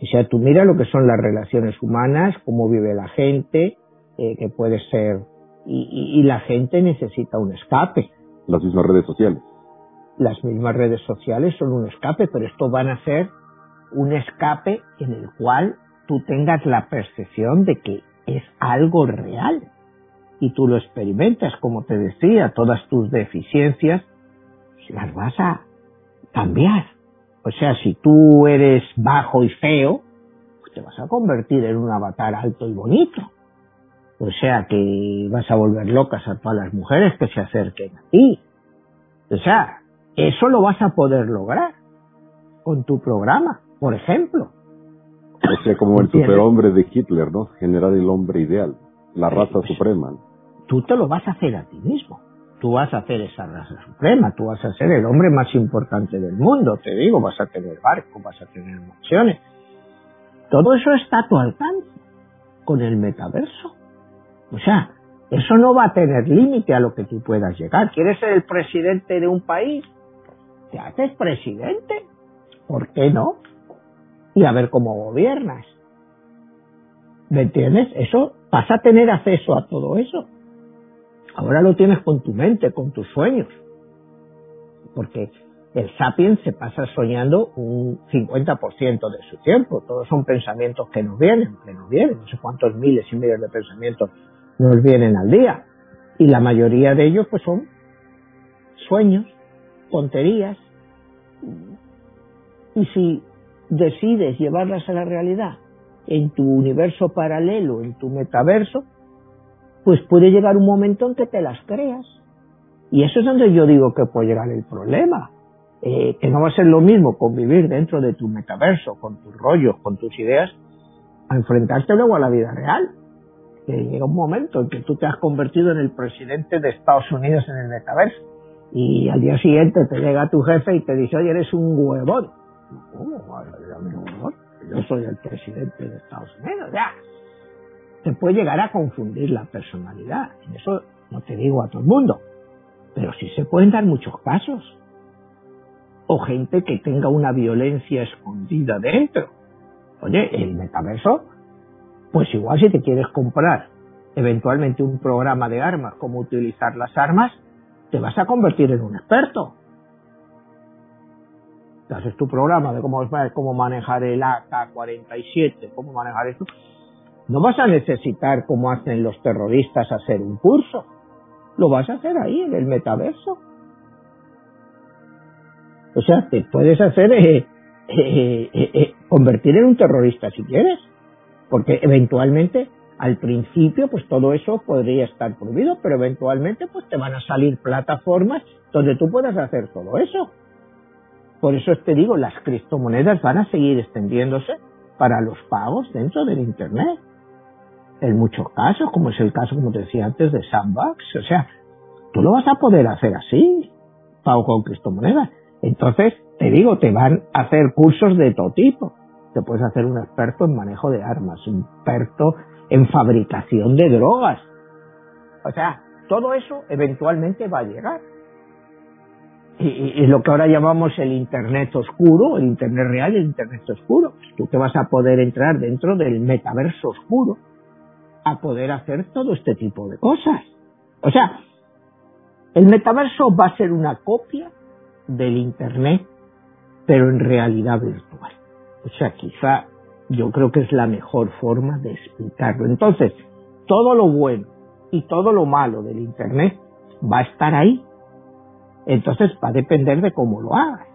C: O sea, tú mira lo que son las relaciones humanas, cómo vive la gente, eh, que puede ser, y, la gente necesita un escape.
B: Las mismas redes sociales.
C: Las mismas redes sociales son un escape, pero esto van a ser un escape en el cual tú tengas la percepción de que es algo real y tú lo experimentas, como te decía, todas tus deficiencias las vas a cambiar. O sea, si tú eres bajo y feo, pues te vas a convertir en un avatar alto y bonito. O sea, que vas a volver locas a todas las mujeres que se acerquen a ti. O sea, eso lo vas a poder lograr con tu programa, por ejemplo.
B: O sea, como el superhombre de Hitler, ¿no? Generar el hombre ideal, la raza suprema
C: tú te lo vas a hacer a ti mismo. Tú vas a hacer esa raza suprema, tú vas a ser el hombre más importante del mundo, te digo, vas a tener barco, vas a tener emociones. Todo eso está a tu alcance con el metaverso. O sea, eso no va a tener límite a lo que tú puedas llegar. ¿Quieres ser el presidente de un país? Te haces presidente. ¿Por qué no? Y a ver cómo gobiernas. ¿Me entiendes? Eso, vas a tener acceso a todo eso. Ahora lo tienes con tu mente, con tus sueños. Porque el sapiens se pasa soñando un 50% de su tiempo. Todos son pensamientos que nos vienen, que nos vienen, no sé cuántos miles y miles de pensamientos nos vienen al día. Y la mayoría de ellos pues son sueños, tonterías. Y si decides llevarlas a la realidad en tu universo paralelo, en tu metaverso, pues puede llegar un momento en que te las creas. Y eso es donde yo digo que puede llegar el problema. Eh, que no va a ser lo mismo convivir dentro de tu metaverso, con tus rollos, con tus ideas, a enfrentarte luego a la vida real. Que llega un momento en que tú te has convertido en el presidente de Estados Unidos en el metaverso y al día siguiente te llega tu jefe y te dice, oye, eres un huevón. ¿Cómo? Yo soy el presidente de Estados Unidos. Ya. Te puede llegar a confundir la personalidad. Eso no te digo a todo el mundo. Pero sí se pueden dar muchos casos. O gente que tenga una violencia escondida dentro. Oye, el metaverso, pues igual si te quieres comprar eventualmente un programa de armas, cómo utilizar las armas, te vas a convertir en un experto. Te haces tu programa de cómo, manejar el AK-47, cómo manejar esto. No vas a necesitar, como hacen los terroristas, hacer un curso. Lo vas a hacer ahí, en el metaverso. O sea, te puedes hacer, eh, eh, eh, convertir en un terrorista si quieres. Porque eventualmente al principio, pues todo eso podría estar prohibido, pero eventualmente, pues te van a salir plataformas donde tú puedas hacer todo eso. Por eso te digo, las criptomonedas van a seguir extendiéndose para los pagos dentro del Internet. En muchos casos, como es el caso, como te decía antes, de Sandbox. O sea, tú lo vas a poder hacer así, pago con criptomonedas. Entonces, te digo, te van a hacer cursos de todo tipo. Te puedes hacer un experto en manejo de armas, un experto en fabricación de drogas. O sea, todo eso eventualmente va a llegar. Y, lo que ahora llamamos el Internet oscuro, el Internet real el Internet oscuro. Tú te vas a poder entrar dentro del metaverso oscuro a poder hacer todo este tipo de cosas. O sea, el metaverso va a ser una copia del Internet, pero en realidad virtual. O sea, quizá yo creo que es la mejor forma de explicarlo. Entonces, todo lo bueno y todo lo malo del Internet va a estar ahí. Entonces va a depender de cómo lo hagas.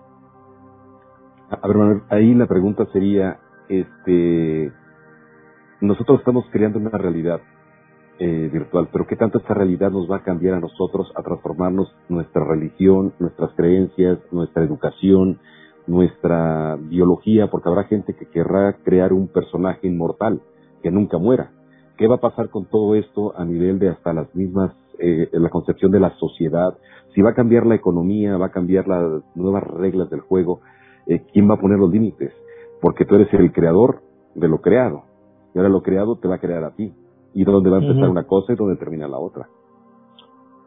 B: A ver, ahí la pregunta sería, este, nosotros estamos creando una realidad eh, virtual, pero ¿qué tanto esta realidad nos va a cambiar a nosotros, a transformarnos nuestra religión, nuestras creencias, nuestra educación, nuestra biología, porque habrá gente que querrá crear un personaje inmortal, que nunca muera. ¿Qué va a pasar con todo esto a nivel de hasta las mismas, eh, la concepción de la sociedad? Si va a cambiar la economía, va a cambiar las nuevas reglas del juego, eh, ¿quién va a poner los límites? Porque tú eres el creador de lo creado. Y ahora lo creado te va a crear a ti. Y dónde va a empezar una cosa y dónde termina la otra.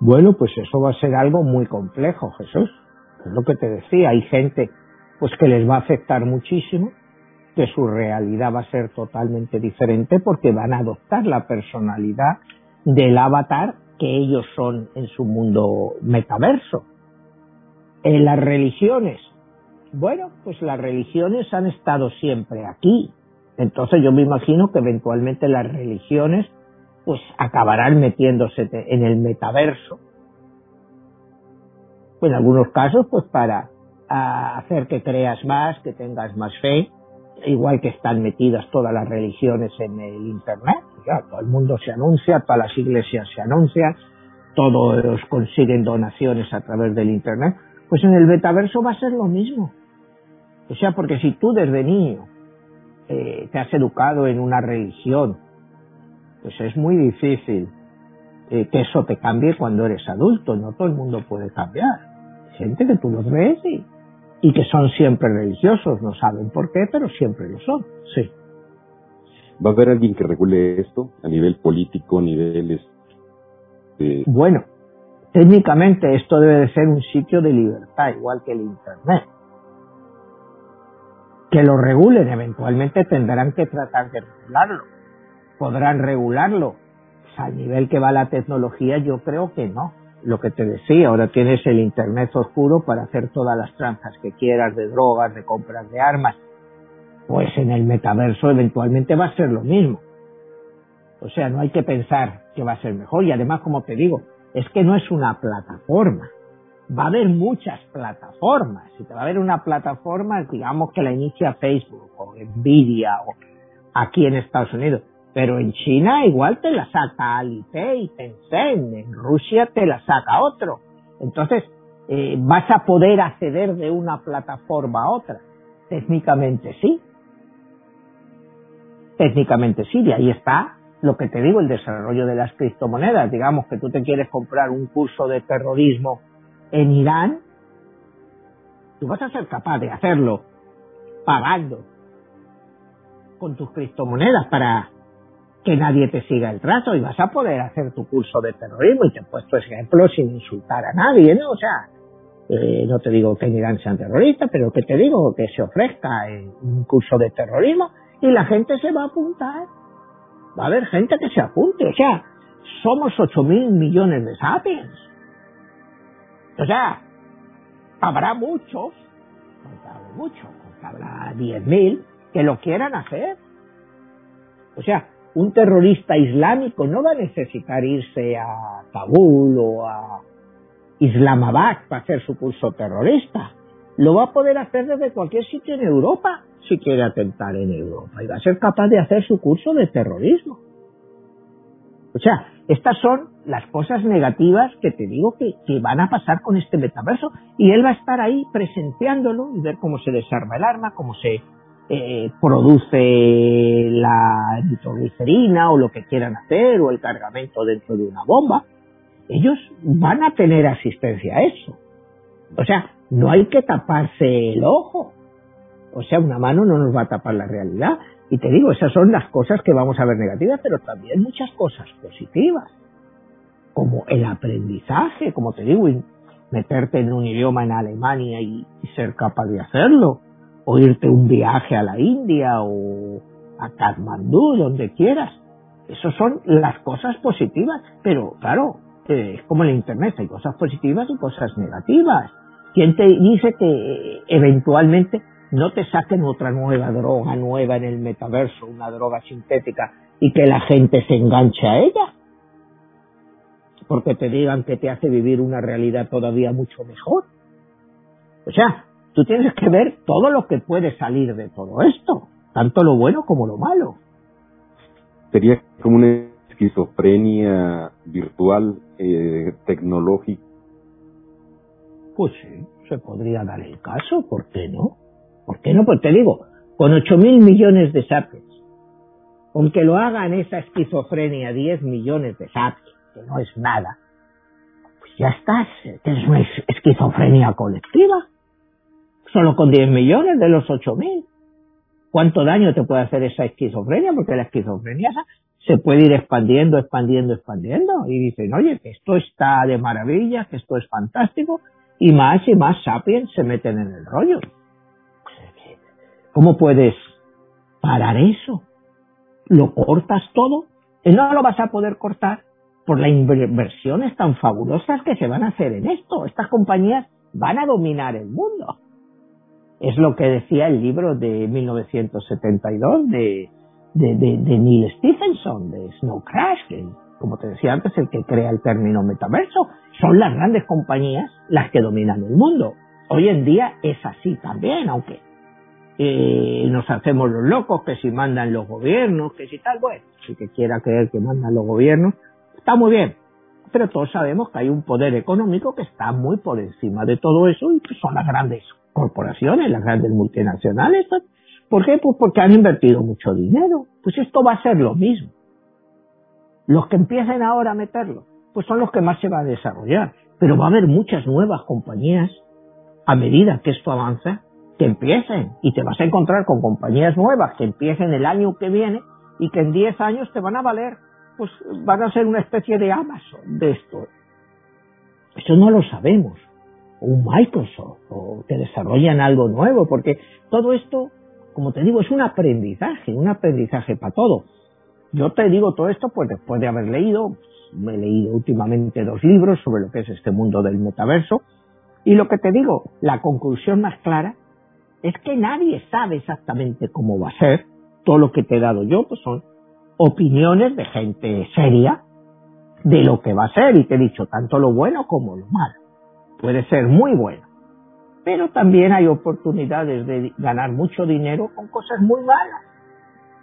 C: Bueno, pues eso va a ser algo muy complejo, Jesús. Es lo que te decía. Hay gente pues que les va a afectar muchísimo, que su realidad va a ser totalmente diferente porque van a adoptar la personalidad del avatar que ellos son en su mundo metaverso. En las religiones, bueno, pues las religiones han estado siempre aquí. Entonces yo me imagino que eventualmente las religiones pues acabarán metiéndose en el metaverso. En algunos casos pues para a hacer que creas más, que tengas más fe, igual que están metidas todas las religiones en el Internet. Ya, todo el mundo se anuncia, todas las iglesias se anuncian, todos consiguen donaciones a través del Internet. Pues en el metaverso va a ser lo mismo. O sea, porque si tú desde niño eh, te has educado en una religión, pues es muy difícil eh, que eso te cambie cuando eres adulto. No todo el mundo puede cambiar. Gente que tú los ves y y que son siempre religiosos, no saben por qué, pero siempre lo son, sí.
B: ¿Va a haber alguien que regule esto a nivel político, a nivel... Este...
C: Bueno, técnicamente esto debe de ser un sitio de libertad, igual que el Internet. Que lo regulen, eventualmente tendrán que tratar de regularlo. ¿Podrán regularlo? Pues al nivel que va la tecnología, yo creo que no. Lo que te decía, ahora tienes el Internet oscuro para hacer todas las tranzas que quieras de drogas, de compras de armas. Pues en el metaverso eventualmente va a ser lo mismo. O sea, no hay que pensar que va a ser mejor. Y además, como te digo, es que no es una plataforma. Va a haber muchas plataformas. Si te va a haber una plataforma, digamos que la inicia Facebook o Nvidia o aquí en Estados Unidos. Pero en China igual te la saca Alipay Tencent, en Rusia te la saca otro. Entonces, eh, vas a poder acceder de una plataforma a otra. Técnicamente sí. Técnicamente sí, y ahí está lo que te digo, el desarrollo de las criptomonedas. Digamos que tú te quieres comprar un curso de terrorismo en Irán, tú vas a ser capaz de hacerlo pagando con tus criptomonedas para que nadie te siga el trato y vas a poder hacer tu curso de terrorismo y te he puesto ejemplos sin insultar a nadie, ¿no? O sea, eh, no te digo que Irán sean terroristas, pero que te digo que se ofrezca un curso de terrorismo y la gente se va a apuntar. Va a haber gente que se apunte, o sea, somos 8 mil millones de sapiens. O sea, habrá muchos, habrá muchos, habrá 10 mil que lo quieran hacer. O sea, un terrorista islámico no va a necesitar irse a Kabul o a Islamabad para hacer su curso terrorista. Lo va a poder hacer desde cualquier sitio en Europa si quiere atentar en Europa y va a ser capaz de hacer su curso de terrorismo. O sea, estas son las cosas negativas que te digo que, van a pasar con este metaverso y él va a estar ahí presenciándolo y ver cómo se desarma el arma, cómo se eh, produce la nitroglicerina o lo que quieran hacer o el cargamento dentro de una bomba, ellos van a tener asistencia a eso. O sea, no hay que taparse el ojo. O sea, una mano no nos va a tapar la realidad. Y te digo, esas son las cosas que vamos a ver negativas, pero también muchas cosas positivas. Como el aprendizaje, como te digo, meterte en un idioma en Alemania y ser capaz de hacerlo o irte un viaje a la India o a Kathmandú, donde quieras. Esas son las cosas positivas, pero claro, es como el Internet, hay cosas positivas y cosas negativas. ¿Quién te dice que eventualmente no te saquen otra nueva droga nueva en el metaverso, una droga sintética, y que la gente se enganche a ella? Porque te digan que te hace vivir una realidad todavía mucho mejor. O sea, Tú tienes que ver todo lo que puede salir de todo esto, tanto lo bueno como lo malo.
B: Sería como una esquizofrenia virtual, eh, tecnológica.
C: Pues sí, se podría dar el caso, ¿por qué no? ¿Por qué no? Pues te digo, con 8 mil millones de sapiens, aunque lo hagan esa esquizofrenia 10 millones de sapiens, que no es nada, pues ya estás, tienes una esquizofrenia colectiva solo con 10 millones de los 8 mil. ¿Cuánto daño te puede hacer esa esquizofrenia? Porque la esquizofrenia se puede ir expandiendo, expandiendo, expandiendo. Y dicen, oye, que esto está de maravilla, que esto es fantástico. Y más y más sapiens se meten en el rollo. ¿Cómo puedes parar eso? ¿Lo cortas todo? No lo vas a poder cortar por las inversiones tan fabulosas que se van a hacer en esto. Estas compañías van a dominar el mundo. Es lo que decía el libro de 1972 de, de, de, Neil Stephenson, de Snow Crash, que como te decía antes, el que crea el término metaverso. Son las grandes compañías las que dominan el mundo. Hoy en día es así también, aunque eh, nos hacemos los locos, que si mandan los gobiernos, que si tal, bueno, si que quiera creer que mandan los gobiernos, está muy bien. Pero todos sabemos que hay un poder económico que está muy por encima de todo eso y son las grandes corporaciones, las grandes multinacionales. ¿Por qué? Pues porque han invertido mucho dinero. Pues esto va a ser lo mismo. Los que empiecen ahora a meterlo, pues son los que más se va a desarrollar. Pero va a haber muchas nuevas compañías a medida que esto avanza, que empiecen. Y te vas a encontrar con compañías nuevas que empiecen el año que viene y que en 10 años te van a valer, pues van a ser una especie de Amazon de esto. Eso no lo sabemos un Microsoft o que desarrollan algo nuevo, porque todo esto, como te digo, es un aprendizaje, un aprendizaje para todo. Yo te digo todo esto pues después de haber leído me he leído últimamente dos libros sobre lo que es este mundo del metaverso. Y lo que te digo, la conclusión más clara es que nadie sabe exactamente cómo va a ser. Todo lo que te he dado yo pues son opiniones de gente seria de lo que va a ser. Y te he dicho tanto lo bueno como lo malo. Puede ser muy bueno. Pero también hay oportunidades de ganar mucho dinero con cosas muy malas.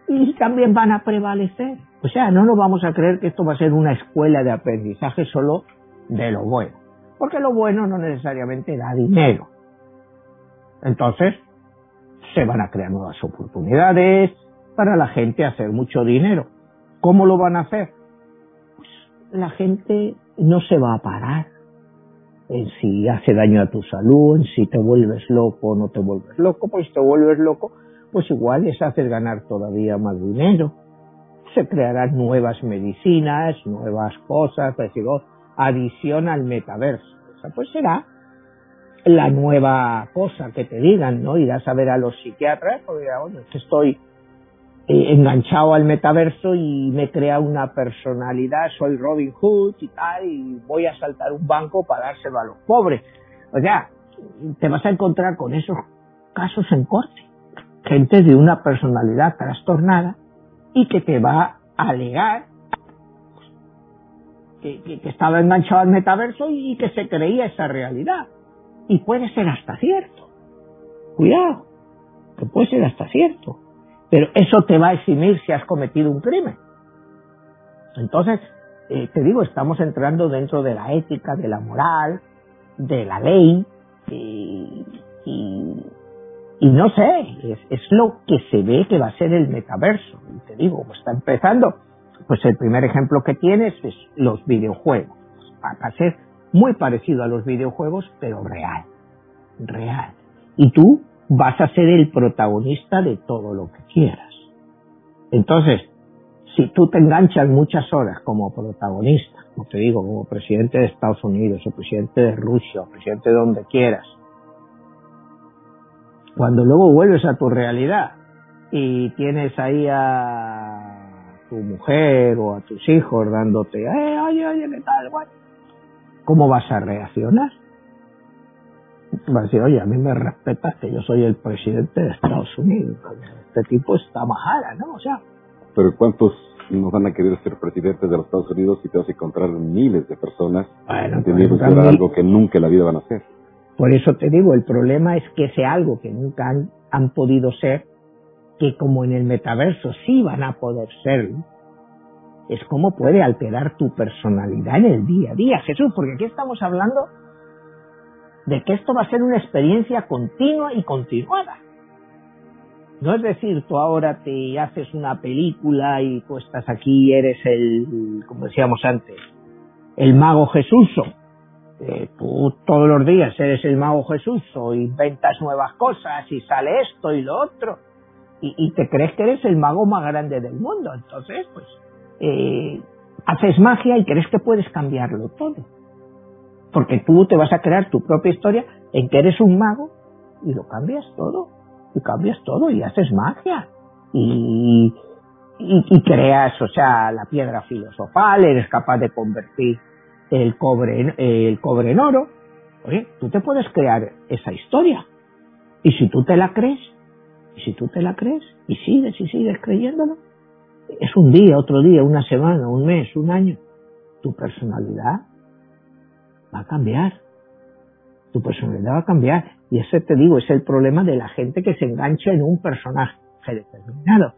C: Y también van a prevalecer. O sea, no nos vamos a creer que esto va a ser una escuela de aprendizaje solo de lo bueno. Porque lo bueno no necesariamente da dinero. Entonces, se van a crear nuevas oportunidades para la gente hacer mucho dinero. ¿Cómo lo van a hacer? Pues la gente no se va a parar en si hace daño a tu salud, en si te vuelves loco o no te vuelves loco, pues te vuelves loco, pues igual les haces ganar todavía más dinero. Se crearán nuevas medicinas, nuevas cosas, pues digo, adición al metaverso. Esa pues será la nueva cosa que te digan, ¿no? Irás a ver a los psiquiatras, porque bueno, estoy eh, enganchado al metaverso y me crea una personalidad, soy Robin Hood y tal, y voy a saltar un banco para dárselo a los pobres. O sea, te vas a encontrar con esos casos en corte. Gente de una personalidad trastornada y que te va a alegar que, que estaba enganchado al metaverso y que se creía esa realidad y puede ser hasta cierto. Cuidado, que puede ser hasta cierto. Pero eso te va a eximir si has cometido un crimen. Entonces, eh, te digo, estamos entrando dentro de la ética, de la moral, de la ley, y, y, no sé, es, es, lo que se ve que va a ser el metaverso. Y te digo, está empezando, pues el primer ejemplo que tienes es los videojuegos. Va a ser muy parecido a los videojuegos, pero real, real. Y tú vas a ser el protagonista de todo lo que quieras. Entonces, si tú te enganchas muchas horas como protagonista, como te digo, como presidente de Estados Unidos, o presidente de Rusia, o presidente de donde quieras, cuando luego vuelves a tu realidad y tienes ahí a tu mujer o a tus hijos dándote, eh, oye, oye, ¿qué tal, guay? ¿cómo vas a reaccionar? Vas a decir, oye, a mí me respetas que yo soy el presidente de Estados Unidos. Este tipo está majara, ¿no? O sea.
B: Pero ¿cuántos no van a querer ser presidentes de los Estados Unidos y te vas a encontrar miles de personas bueno, que algo que nunca en la vida van a hacer?
C: Por eso te digo, el problema es que sea algo que nunca han, han podido ser, que como en el metaverso sí van a poder serlo, es cómo puede alterar tu personalidad en el día a día, Jesús, porque aquí estamos hablando de que esto va a ser una experiencia continua y continuada. No es decir, tú ahora te haces una película y tú estás aquí eres el, como decíamos antes, el mago Jesús. Eh, tú todos los días eres el mago Jesús o inventas nuevas cosas y sale esto y lo otro y, y te crees que eres el mago más grande del mundo. Entonces, pues eh, haces magia y crees que puedes cambiarlo todo. Porque tú te vas a crear tu propia historia en que eres un mago y lo cambias todo. Y cambias todo y haces magia. Y, y, creas, o sea, la piedra filosofal, eres capaz de convertir el cobre en, el cobre en oro. Oye, tú te puedes crear esa historia. Y si tú te la crees, y si tú te la crees, y sigues y sigues creyéndolo, es un día, otro día, una semana, un mes, un año. Tu personalidad va a cambiar. Tu personalidad va a cambiar. Y ese te digo, es el problema de la gente que se engancha en un personaje determinado.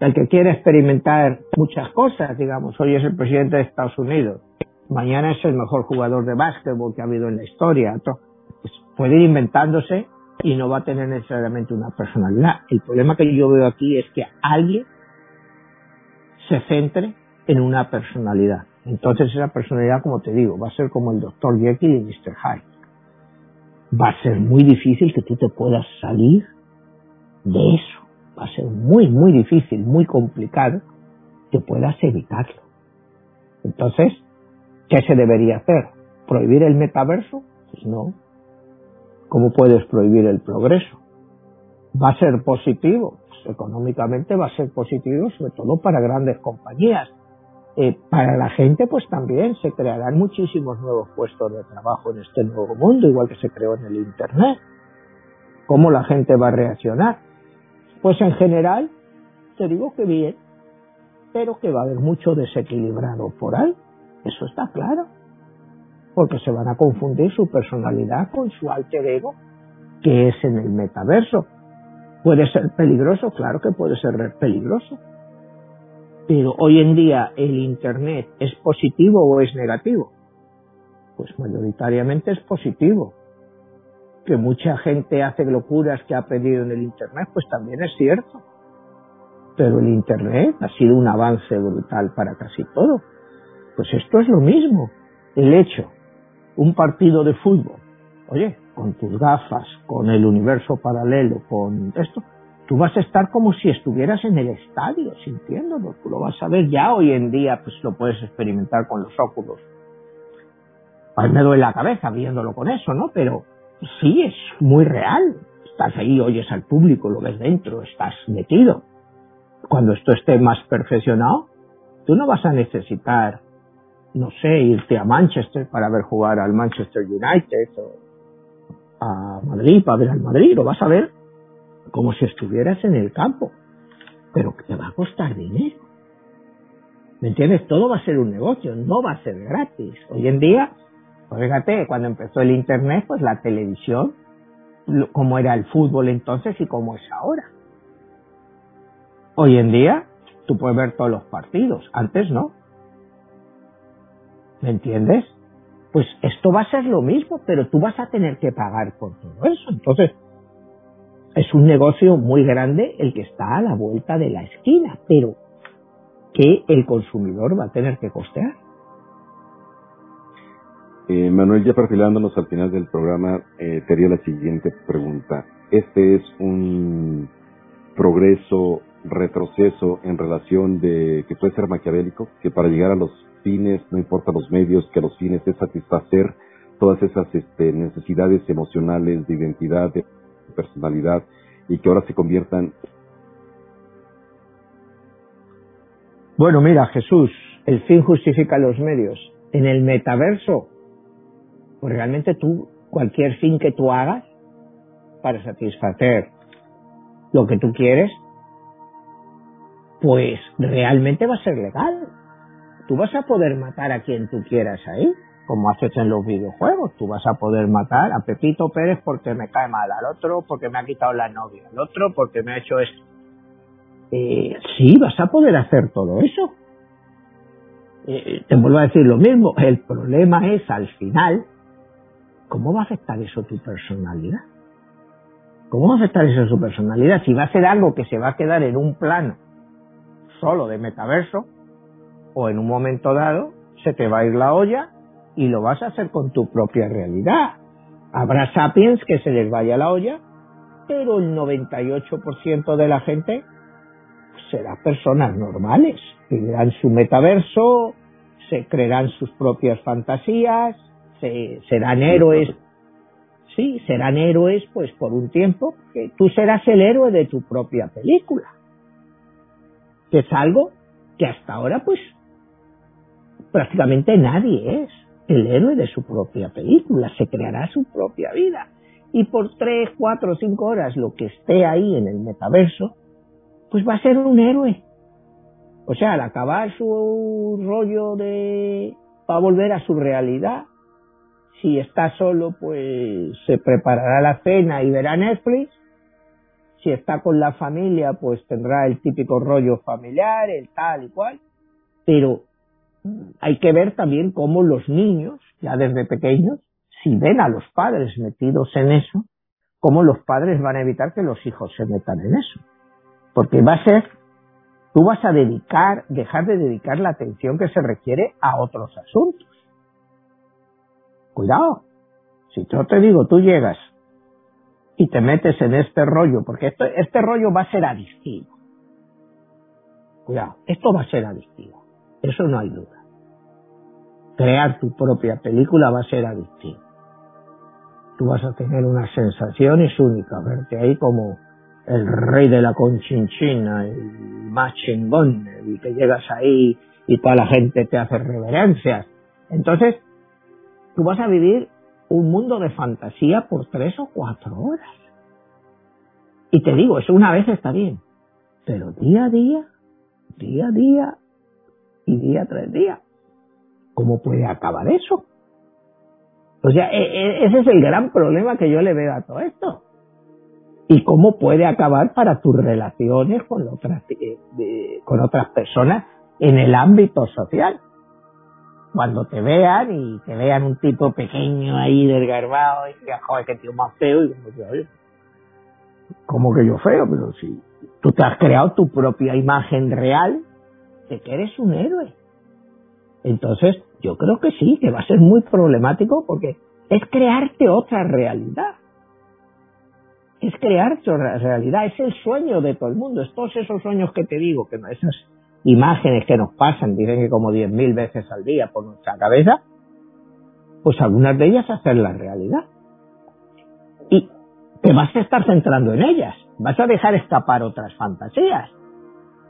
C: El que quiere experimentar muchas cosas, digamos, hoy es el presidente de Estados Unidos, mañana es el mejor jugador de básquetbol que ha habido en la historia. Pues puede ir inventándose y no va a tener necesariamente una personalidad. El problema que yo veo aquí es que alguien se centre en una personalidad. Entonces esa personalidad, como te digo, va a ser como el Dr. Jekyll y Mr. Hyde. Va a ser muy difícil que tú te puedas salir de eso. Va a ser muy, muy difícil, muy complicado que puedas evitarlo. Entonces, ¿qué se debería hacer? ¿Prohibir el metaverso? Pues no. ¿Cómo puedes prohibir el progreso? ¿Va a ser positivo? económicamente va a ser positivo, sobre todo para grandes compañías. Eh, para la gente pues también se crearán muchísimos nuevos puestos de trabajo en este nuevo mundo, igual que se creó en el Internet. ¿Cómo la gente va a reaccionar? Pues en general, te digo que bien, pero que va a haber mucho desequilibrado por ahí. Eso está claro. Porque se van a confundir su personalidad con su alter ego, que es en el metaverso. ¿Puede ser peligroso? Claro que puede ser peligroso pero hoy en día el Internet es positivo o es negativo? Pues mayoritariamente es positivo. Que mucha gente hace locuras que ha pedido en el Internet, pues también es cierto. Pero el Internet ha sido un avance brutal para casi todo. Pues esto es lo mismo. El hecho, un partido de fútbol, oye, con tus gafas, con el universo paralelo, con esto, tú vas a estar como si estuvieras en el estadio, sintiéndolo. Tú lo vas a ver ya hoy en día, pues lo puedes experimentar con los óculos. Mí me duele la cabeza viéndolo con eso, ¿no? Pero sí, es muy real. Estás ahí, oyes al público, lo ves dentro, estás metido. Cuando esto esté más perfeccionado, tú no vas a necesitar, no sé, irte a Manchester para ver jugar al Manchester United o a Madrid para ver al Madrid, lo vas a ver como si estuvieras en el campo, pero te va a costar dinero. ¿Me entiendes? Todo va a ser un negocio, no va a ser gratis. Hoy en día, pues fíjate, cuando empezó el Internet, pues la televisión, como era el fútbol entonces y como es ahora. Hoy en día, tú puedes ver todos los partidos, antes no. ¿Me entiendes? Pues esto va a ser lo mismo, pero tú vas a tener que pagar por todo eso. Entonces, es un negocio muy grande el que está a la vuelta de la esquina, pero que el consumidor va a tener que costear.
B: Eh, Manuel, ya perfilándonos al final del programa, eh, te haría la siguiente pregunta. ¿Este es un progreso, retroceso en relación de que puede ser maquiavélico, que para llegar a los fines, no importa los medios, que los fines es satisfacer todas esas este, necesidades emocionales de identidad, de personalidad y que ahora se conviertan.
C: Bueno, mira, Jesús, el fin justifica los medios. En el metaverso, pues realmente tú, cualquier fin que tú hagas para satisfacer lo que tú quieres, pues realmente va a ser legal. Tú vas a poder matar a quien tú quieras ahí como haces en los videojuegos. Tú vas a poder matar a Pepito Pérez porque me cae mal, al otro porque me ha quitado la novia, al otro porque me ha hecho esto. Eh, sí, vas a poder hacer todo eso. Eh, te vuelvo a decir lo mismo. El problema es al final, ¿cómo va a afectar eso tu personalidad? ¿Cómo va a afectar eso su personalidad? Si va a ser algo que se va a quedar en un plano solo de metaverso, o en un momento dado se te va a ir la olla y lo vas a hacer con tu propia realidad. Habrá sapiens que se les vaya la olla, pero el 98% de la gente será personas normales, vivirán su metaverso, se creerán sus propias fantasías, se, serán héroes, sí, serán héroes pues por un tiempo, que tú serás el héroe de tu propia película, que es algo que hasta ahora pues prácticamente nadie es el héroe de su propia película, se creará su propia vida. Y por tres, cuatro, cinco horas lo que esté ahí en el metaverso, pues va a ser un héroe. O sea, al acabar su rollo de... va a volver a su realidad. Si está solo, pues se preparará la cena y verá Netflix. Si está con la familia, pues tendrá el típico rollo familiar, el tal y cual. Pero hay que ver también cómo los niños, ya desde pequeños, si ven a los padres metidos en eso, cómo los padres van a evitar que los hijos se metan en eso. Porque va a ser, tú vas a dedicar, dejar de dedicar la atención que se requiere a otros asuntos. Cuidado, si yo te digo, tú llegas y te metes en este rollo, porque este, este rollo va a ser adictivo. Cuidado, esto va a ser adictivo. Eso no hay duda. Crear tu propia película va a ser adictivo. Tú vas a tener unas sensaciones únicas, verte ahí como el rey de la conchinchina, el más chingón, y que llegas ahí y toda la gente te hace reverencias. Entonces, tú vas a vivir un mundo de fantasía por tres o cuatro horas. Y te digo, eso una vez está bien, pero día a día, día a día y día tras día, ¿cómo puede acabar eso? O sea, e, e, ese es el gran problema que yo le veo a todo esto. Y cómo puede acabar para tus relaciones con otras, eh, con otras personas en el ámbito social. Cuando te vean y te vean un tipo pequeño ahí desgarbado y digan, joder, qué tío más feo, y como que, oye, que yo feo, pero si tú te has creado tu propia imagen real de que eres un héroe. Entonces, yo creo que sí, que va a ser muy problemático porque es crearte otra realidad. Es crearte otra realidad, es el sueño de todo el mundo, es todos esos sueños que te digo, que esas imágenes que nos pasan, dicen que como diez mil veces al día por nuestra cabeza, pues algunas de ellas hacen la realidad. Y te vas a estar centrando en ellas, vas a dejar escapar otras fantasías,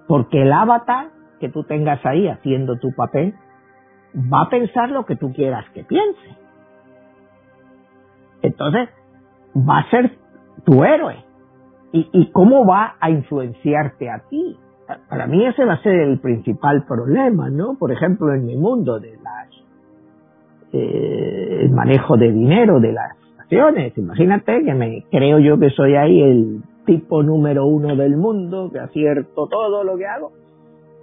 C: porque el avatar que tú tengas ahí haciendo tu papel va a pensar lo que tú quieras que piense. Entonces, va a ser tu héroe. ¿Y, y cómo va a influenciarte a ti? Para mí ese va a ser el principal problema, ¿no? Por ejemplo, en mi mundo de las eh, el manejo de dinero de las acciones. Imagínate que me creo yo que soy ahí el tipo número uno del mundo, que acierto todo lo que hago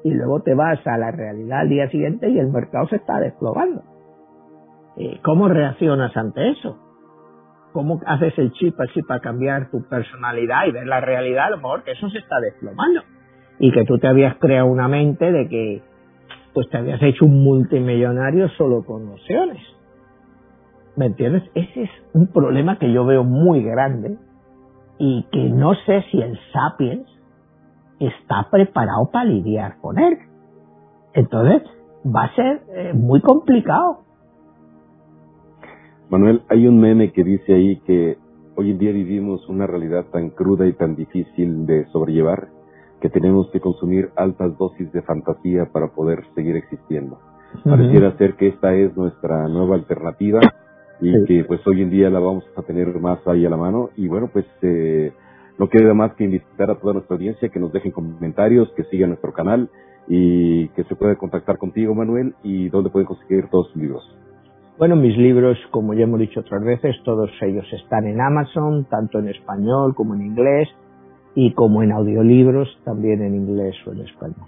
C: y luego te vas a la realidad al día siguiente y el mercado se está desplomando. Eh, ¿Cómo reaccionas ante eso? ¿Cómo haces el chip así para cambiar tu personalidad y ver la realidad? A lo mejor que eso se está desplomando. Y que tú te habías creado una mente de que pues te habías hecho un multimillonario solo con opciones. ¿Me entiendes? Ese es un problema que yo veo muy grande y que no sé si el Sapiens está preparado para lidiar con él. Entonces, va a ser eh, muy complicado.
B: Manuel, hay un meme que dice ahí que hoy en día vivimos una realidad tan cruda y tan difícil de sobrellevar que tenemos que consumir altas dosis de fantasía para poder seguir existiendo. Pareciera ser que esta es nuestra nueva alternativa y que pues hoy en día la vamos a tener más ahí a la mano y bueno pues eh, no queda más que invitar a toda nuestra audiencia que nos dejen comentarios, que sigan nuestro canal y que se pueda contactar contigo, Manuel, y dónde pueden conseguir todos sus libros.
C: Bueno, mis libros, como ya hemos dicho otras veces, todos ellos están en Amazon, tanto en español como en inglés, y como en audiolibros, también en inglés o en español.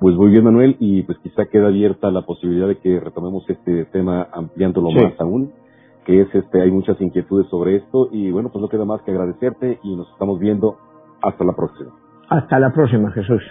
B: Pues muy bien, Manuel, y pues quizá queda abierta la posibilidad de que retomemos este tema ampliándolo más aún que es este, hay muchas inquietudes sobre esto y bueno, pues no queda más que agradecerte y nos estamos viendo hasta la próxima.
C: Hasta la próxima, Jesús.